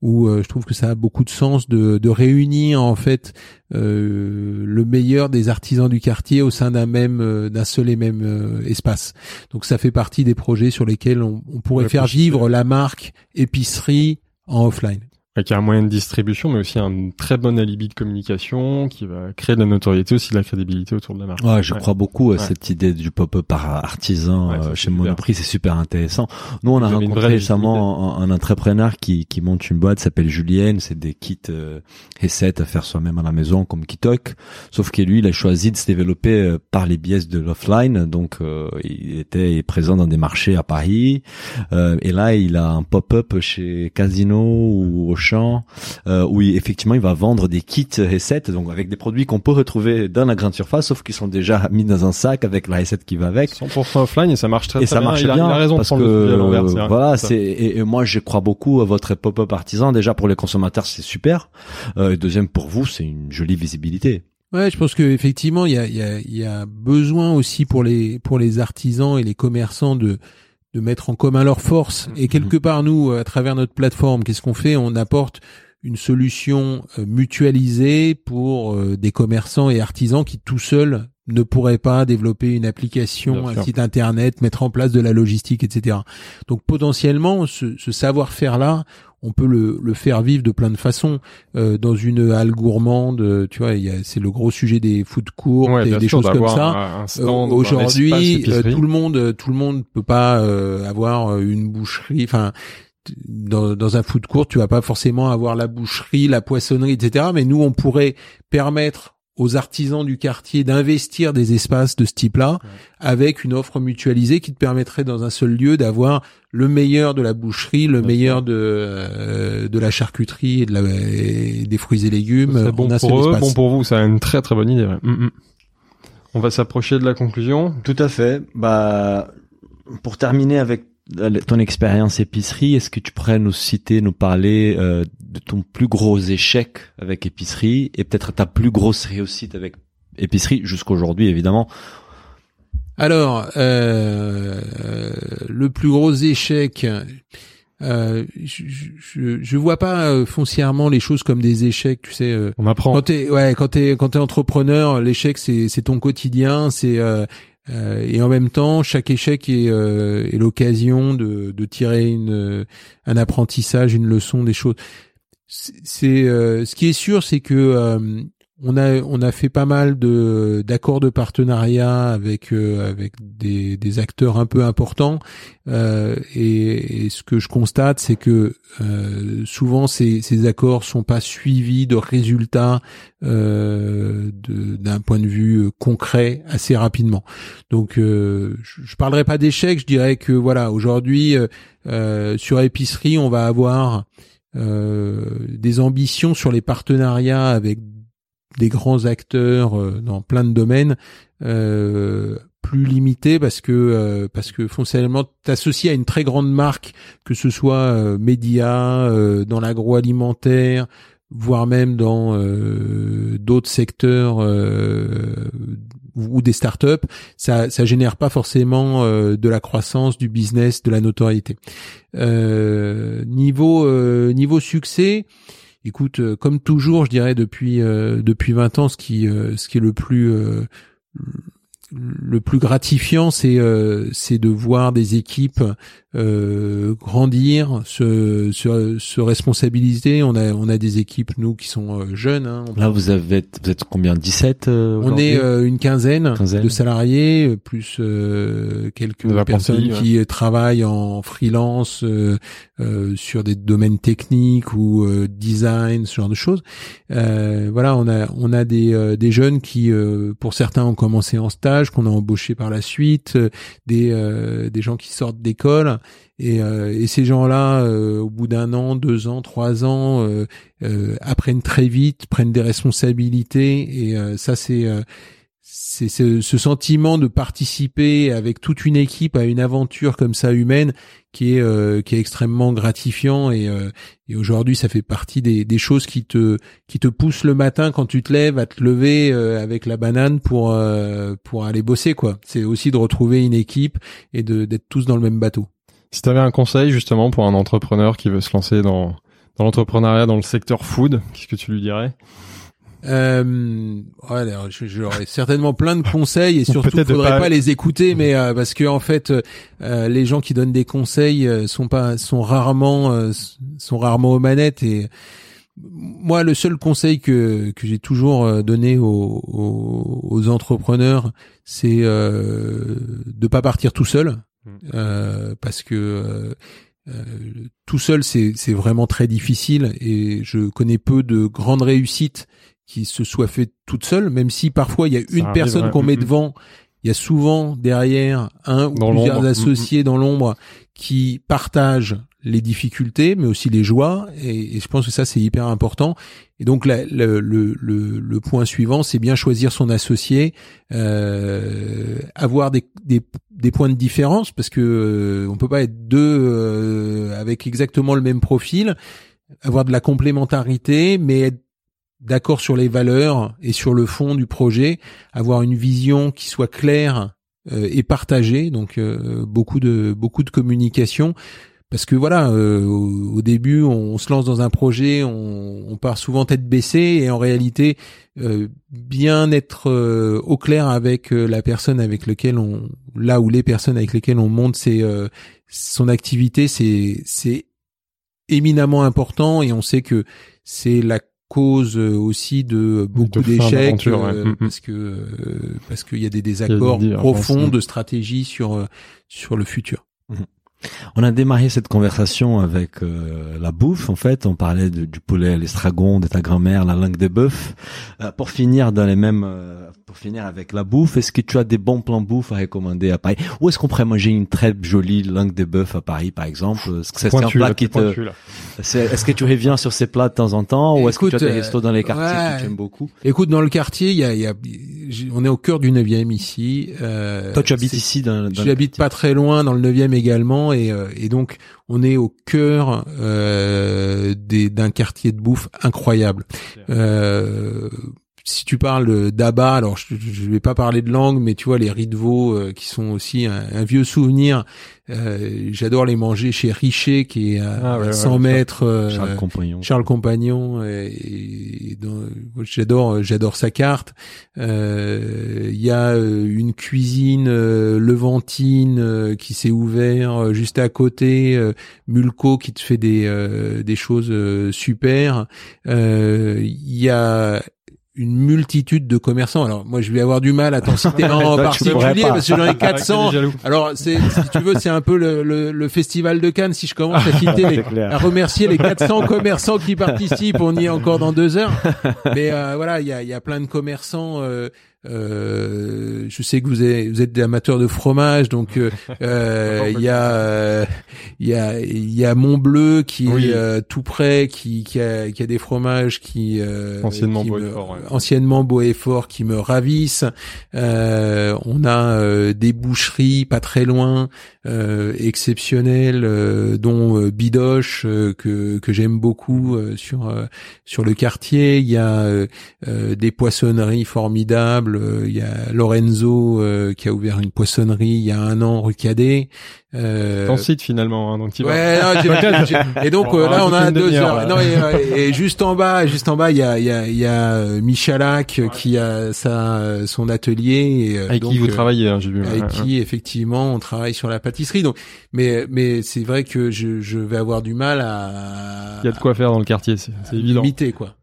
Où euh, je trouve que ça a beaucoup de sens de, de réunir en fait euh, le meilleur des artisans du quartier au sein d'un même d'un seul et même euh, espace. Donc ça fait partie des projets sur lesquels on, on pourrait Ouais, faire vivre la marque épicerie en offline. Avec un moyen de distribution, mais aussi un très bon alibi de communication qui va créer de la notoriété, aussi de la crédibilité autour de la marque. Ouais, je Ouais. crois beaucoup à Ouais. cette idée du pop-up par artisan Ouais, euh, chez super. Monoprix, c'est super intéressant. Nous, on a Vous rencontré récemment un, un entrepreneur qui, qui monte une boîte, s'appelle Julienne, c'est des kits euh, recettes à faire soi-même à la maison comme Kitok, sauf que lui, il a choisi de se développer euh, par les biais de l'offline, donc euh, il était présent dans des marchés à Paris, euh, et là, il a un pop-up chez Casino ou Auchan, euh, où il- effectivement il va vendre des kits recettes, donc avec des produits qu'on peut retrouver dans la grande surface, sauf qu'ils sont déjà mis dans un sac avec la recette qui va avec. 100% offline et ça marche très, Et très ça bien. marche il a, bien il a raison de parce prendre que le voilà, Ça. c'est et, et moi je crois beaucoup à votre pop-up artisan. Déjà pour les consommateurs c'est super. Euh, et deuxième pour vous c'est une jolie visibilité. Ouais, je pense que effectivement, il y a, il y, a, il y a besoin aussi pour les pour les artisans et les commerçants de de mettre en commun leurs forces. Et quelque part, nous, à travers notre plateforme, qu'est-ce qu'on fait? On apporte une solution euh, mutualisée pour euh, des commerçants et artisans qui tout seuls ne pourraient pas développer une application, un site internet, mettre en place de la logistique, etc. Donc potentiellement, ce, ce savoir-faire-là, on peut le, le faire vivre de plein de façons. Euh, dans une halle gourmande, euh, tu vois, c'est le gros sujet des food courts Ouais, des choses comme ça. Euh, Aujourd'hui, euh, tout le monde, tout le monde peut pas euh, avoir une boucherie. Enfin, dans, dans un food court, tu vas pas forcément avoir la boucherie, la poissonnerie, etc. Mais nous, on pourrait permettre aux artisans du quartier d'investir des espaces de ce type-là avec une offre mutualisée qui te permettrait dans un seul lieu d'avoir le meilleur de la boucherie, le meilleur de euh, de la charcuterie et, de la, et des fruits et légumes. C'est bon pour eux, espace. bon pour vous. C'est une très très bonne idée. ouais. Mm, mm. On va s'approcher de la conclusion. Tout à fait. Bah, pour terminer avec ton expérience épicerie, est-ce que tu pourrais nous citer, nous parler euh, de ton plus gros échec avec épicerie et peut-être ta plus grosse réussite avec épicerie jusqu'aujourd'hui, évidemment? Alors, euh, euh, le plus gros échec, euh, je, je, je vois pas euh, foncièrement les choses comme des échecs. Tu sais, euh, On apprend. quand t'es ouais, quand t'es quand t'es entrepreneur, l'échec c'est c'est ton quotidien, c'est euh, euh, et en même temps chaque échec est, euh, est l'occasion de de tirer une un apprentissage, une leçon, des choses. C'est, euh, ce qui est sûr, c'est que euh, on a on a fait pas mal de d'accords de partenariat avec euh, avec des, des acteurs un peu importants. Euh, et, ce que je constate c'est que euh, souvent ces, ces accords sont pas suivis de résultats d'un point de vue concret assez rapidement. Donc je, je parlerai pas d'échec je dirais que voilà aujourd'hui sur épicerie on va avoir des ambitions sur les partenariats avec des grands acteurs euh, dans plein de domaines euh, plus limités parce que euh, parce que foncièrement t'associes à une très grande marque que ce soit euh, média euh, dans l'agroalimentaire voire même dans d'autres secteurs ou des startups ça ça génère pas forcément de la croissance du business de la notoriété. Niveau niveau succès Écoute, euh, comme toujours, je dirais depuis euh, depuis 20 ans, ce qui euh, ce qui est le plus le plus gratifiant, c'est euh, c'est de voir des équipes euh, grandir, se, se se responsabiliser. On a on a des équipes nous qui sont euh, jeunes. hein. Là, vous avez, vous êtes combien? 17 euh, On est euh, une quinzaine, Quinzaine. de salariés, plus euh, quelques personnes qui travaillent en freelance euh, euh, sur des domaines techniques ou euh, design, ce genre de choses. Euh, voilà, on a on a des euh, des jeunes qui, euh, pour certains, ont commencé en stage, qu'on a embauché par la suite, euh, des euh, des gens qui sortent d'école. Et, euh, et ces gens-là, euh, au bout d'un an, deux ans, trois ans, apprennent très vite, prennent des responsabilités. Et ça, c'est c'est ce, ce sentiment de participer avec toute une équipe à une aventure comme ça humaine qui est euh, qui est extrêmement gratifiant et, euh, et aujourd'hui ça fait partie des, des choses qui te qui te poussent le matin quand tu te lèves à te lever euh, avec la banane pour euh, pour aller bosser quoi. C'est aussi de retrouver une équipe et de d'être tous dans le même bateau. Si tu avais un conseil justement pour un entrepreneur qui veut se lancer dans dans l'entrepreneuriat dans le secteur food, qu'est-ce que tu lui dirais? Euh, ouais, j'aurais certainement plein de conseils et surtout de faudrait pas- pas... les écouter, mais euh, parce que en fait, euh, les gens qui donnent des conseils euh, sont pas sont rarement euh, sont rarement aux manettes et moi le seul conseil que que j'ai toujours euh, donné aux, aux, aux entrepreneurs, c'est euh, de pas partir tout seul Mm. euh, parce que euh, euh, tout seul c'est c'est vraiment très difficile et je connais peu de grandes réussites qui se soient faites toutes seules, même si parfois il y a une arrive, personne ouais. qu'on met devant, il y a souvent derrière un ou Dans plusieurs associés dans l'ombre qui partagent les difficultés, mais aussi les joies, et, et je pense que ça c'est hyper important. Et donc la- le, le, le, le point suivant, c'est bien choisir son associé, euh, avoir des, des, des points de différence, parce que euh, on peut pas être deux euh, avec exactement le même profil, avoir de la complémentarité, mais être d'accord sur les valeurs et sur le fond du projet, avoir une vision qui soit claire euh, et partagée, donc euh, beaucoup de beaucoup de communication. Parce que voilà, euh, au, début, on, se lance dans un projet, on, on part souvent tête baissée, et en réalité, euh, bien être euh, au clair avec euh, la personne avec laquelle on, là où les personnes avec lesquelles on monte ses, son activité, c'est éminemment important, et on sait que c'est la cause euh, aussi de beaucoup d'échecs d'aventure, ouais. euh, Mm, mm. parce que euh, parce qu'il y a des des désaccords divergences, profonds mm. de stratégie sur euh, sur le futur. On a démarré cette conversation avec euh, la bouffe. En fait, on parlait de- du poulet, l'estragon, de ta grand-mère, la langue de bœuf. Euh, pour finir dans les mêmes, euh, pour finir avec la bouffe, est-ce que tu as des bons plans bouffe à recommander à Paris? Où est-ce qu'on pourrait manger une très jolie langue de bœuf à Paris, par exemple? Est-ce que c'est un Pointu, plat là, qui te, est-ce que tu reviens sur ces plats de temps en temps, ou est-ce que tu as Écoute, des restos dans les quartiers ouais. que tu aimes beaucoup? Écoute, dans le quartier, il y a, il y a- on est au cœur du 9e ici. Euh, Toi, tu habites ici dans, dans J'habite pas très loin dans le 9e également et, euh, et donc on est au cœur euh, d'un quartier de bouffe incroyable. Euh, si tu parles d'Aba, alors je, je vais pas parler de langue, mais tu vois les riz de veau euh, qui sont aussi un, un vieux souvenir. Euh, J'adore les manger chez Richer qui est à, Ah ouais, à ouais, 100 ouais, mètres. euh, Charles Compagnon. Charles Compagnon et j'adore j'adore sa carte Euh, il y a une cuisine euh, levantine euh, qui s'est ouvert euh, juste à côté euh, Mulco qui te fait des euh, des choses euh, super Euh, il y a une multitude de commerçants. Alors moi je vais avoir du mal à t'en citer un en particulier parce que j'en ai Ah, 400. quel jaloux. Alors c'est si tu veux c'est un peu le, le, le festival de Cannes si je commence à citer les, à remercier les 400 commerçants qui participent. On y est encore dans deux heures. Mais euh, voilà, il y a, il y a plein de commerçants. euh, euh, je sais que vous êtes, vous êtes des amateurs de fromage, donc euh, euh, il y a il y a il y a Montbleu qui Oui. est euh, tout près, qui qui a, qui a des fromages qui euh, Anciennement qui beau et me- fort, ouais. anciennement beau et fort qui me ravissent. Euh, on a euh, des boucheries pas très loin, euh, exceptionnelles, euh, dont Bidoche euh, que que j'aime beaucoup euh, sur euh, sur le quartier. Il y a euh, euh, des poissonneries formidables. Il y a Lorenzo euh, qui a ouvert une poissonnerie il y a un an rue Cadet. Euh, Ton site finalement, hein, donc tu vas. Ouais, non, j'ai- j'ai- et donc On euh, là on a deux heures. là. Non, et, et juste en bas, juste en bas, il y a il y a il y a euh, Michalak qui a sa son atelier et, Avec donc, qui vous euh, travaillez, hein, j'ai vu. avec ouais, qui effectivement on travaille sur la pâtisserie. Donc, mais mais c'est vrai que je je vais avoir du mal à Il y a de quoi faire dans le quartier, c'est c'est évident. limiter quoi.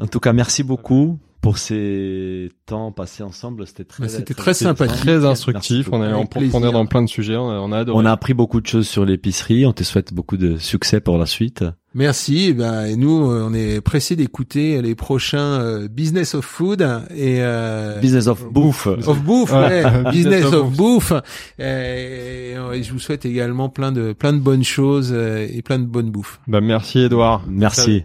En tout cas, merci beaucoup pour ces temps passés ensemble. C'était très, Bah, c'était très sympathique. Très instructif, on est en profondeur dans plein de sujets, on a, on a adoré. On a appris beaucoup de choses sur l'épicerie. On te souhaite beaucoup de succès pour la suite. Merci. Et ben et nous euh, on est pressés d'écouter les prochains euh, Business of Food et euh, Business of Bouffe. Of bouffe, Ouais. business of bouffe. Et, et je vous souhaite également plein de plein de bonnes choses euh, et plein de bonnes bouffes. Bah, merci Edouard. Merci.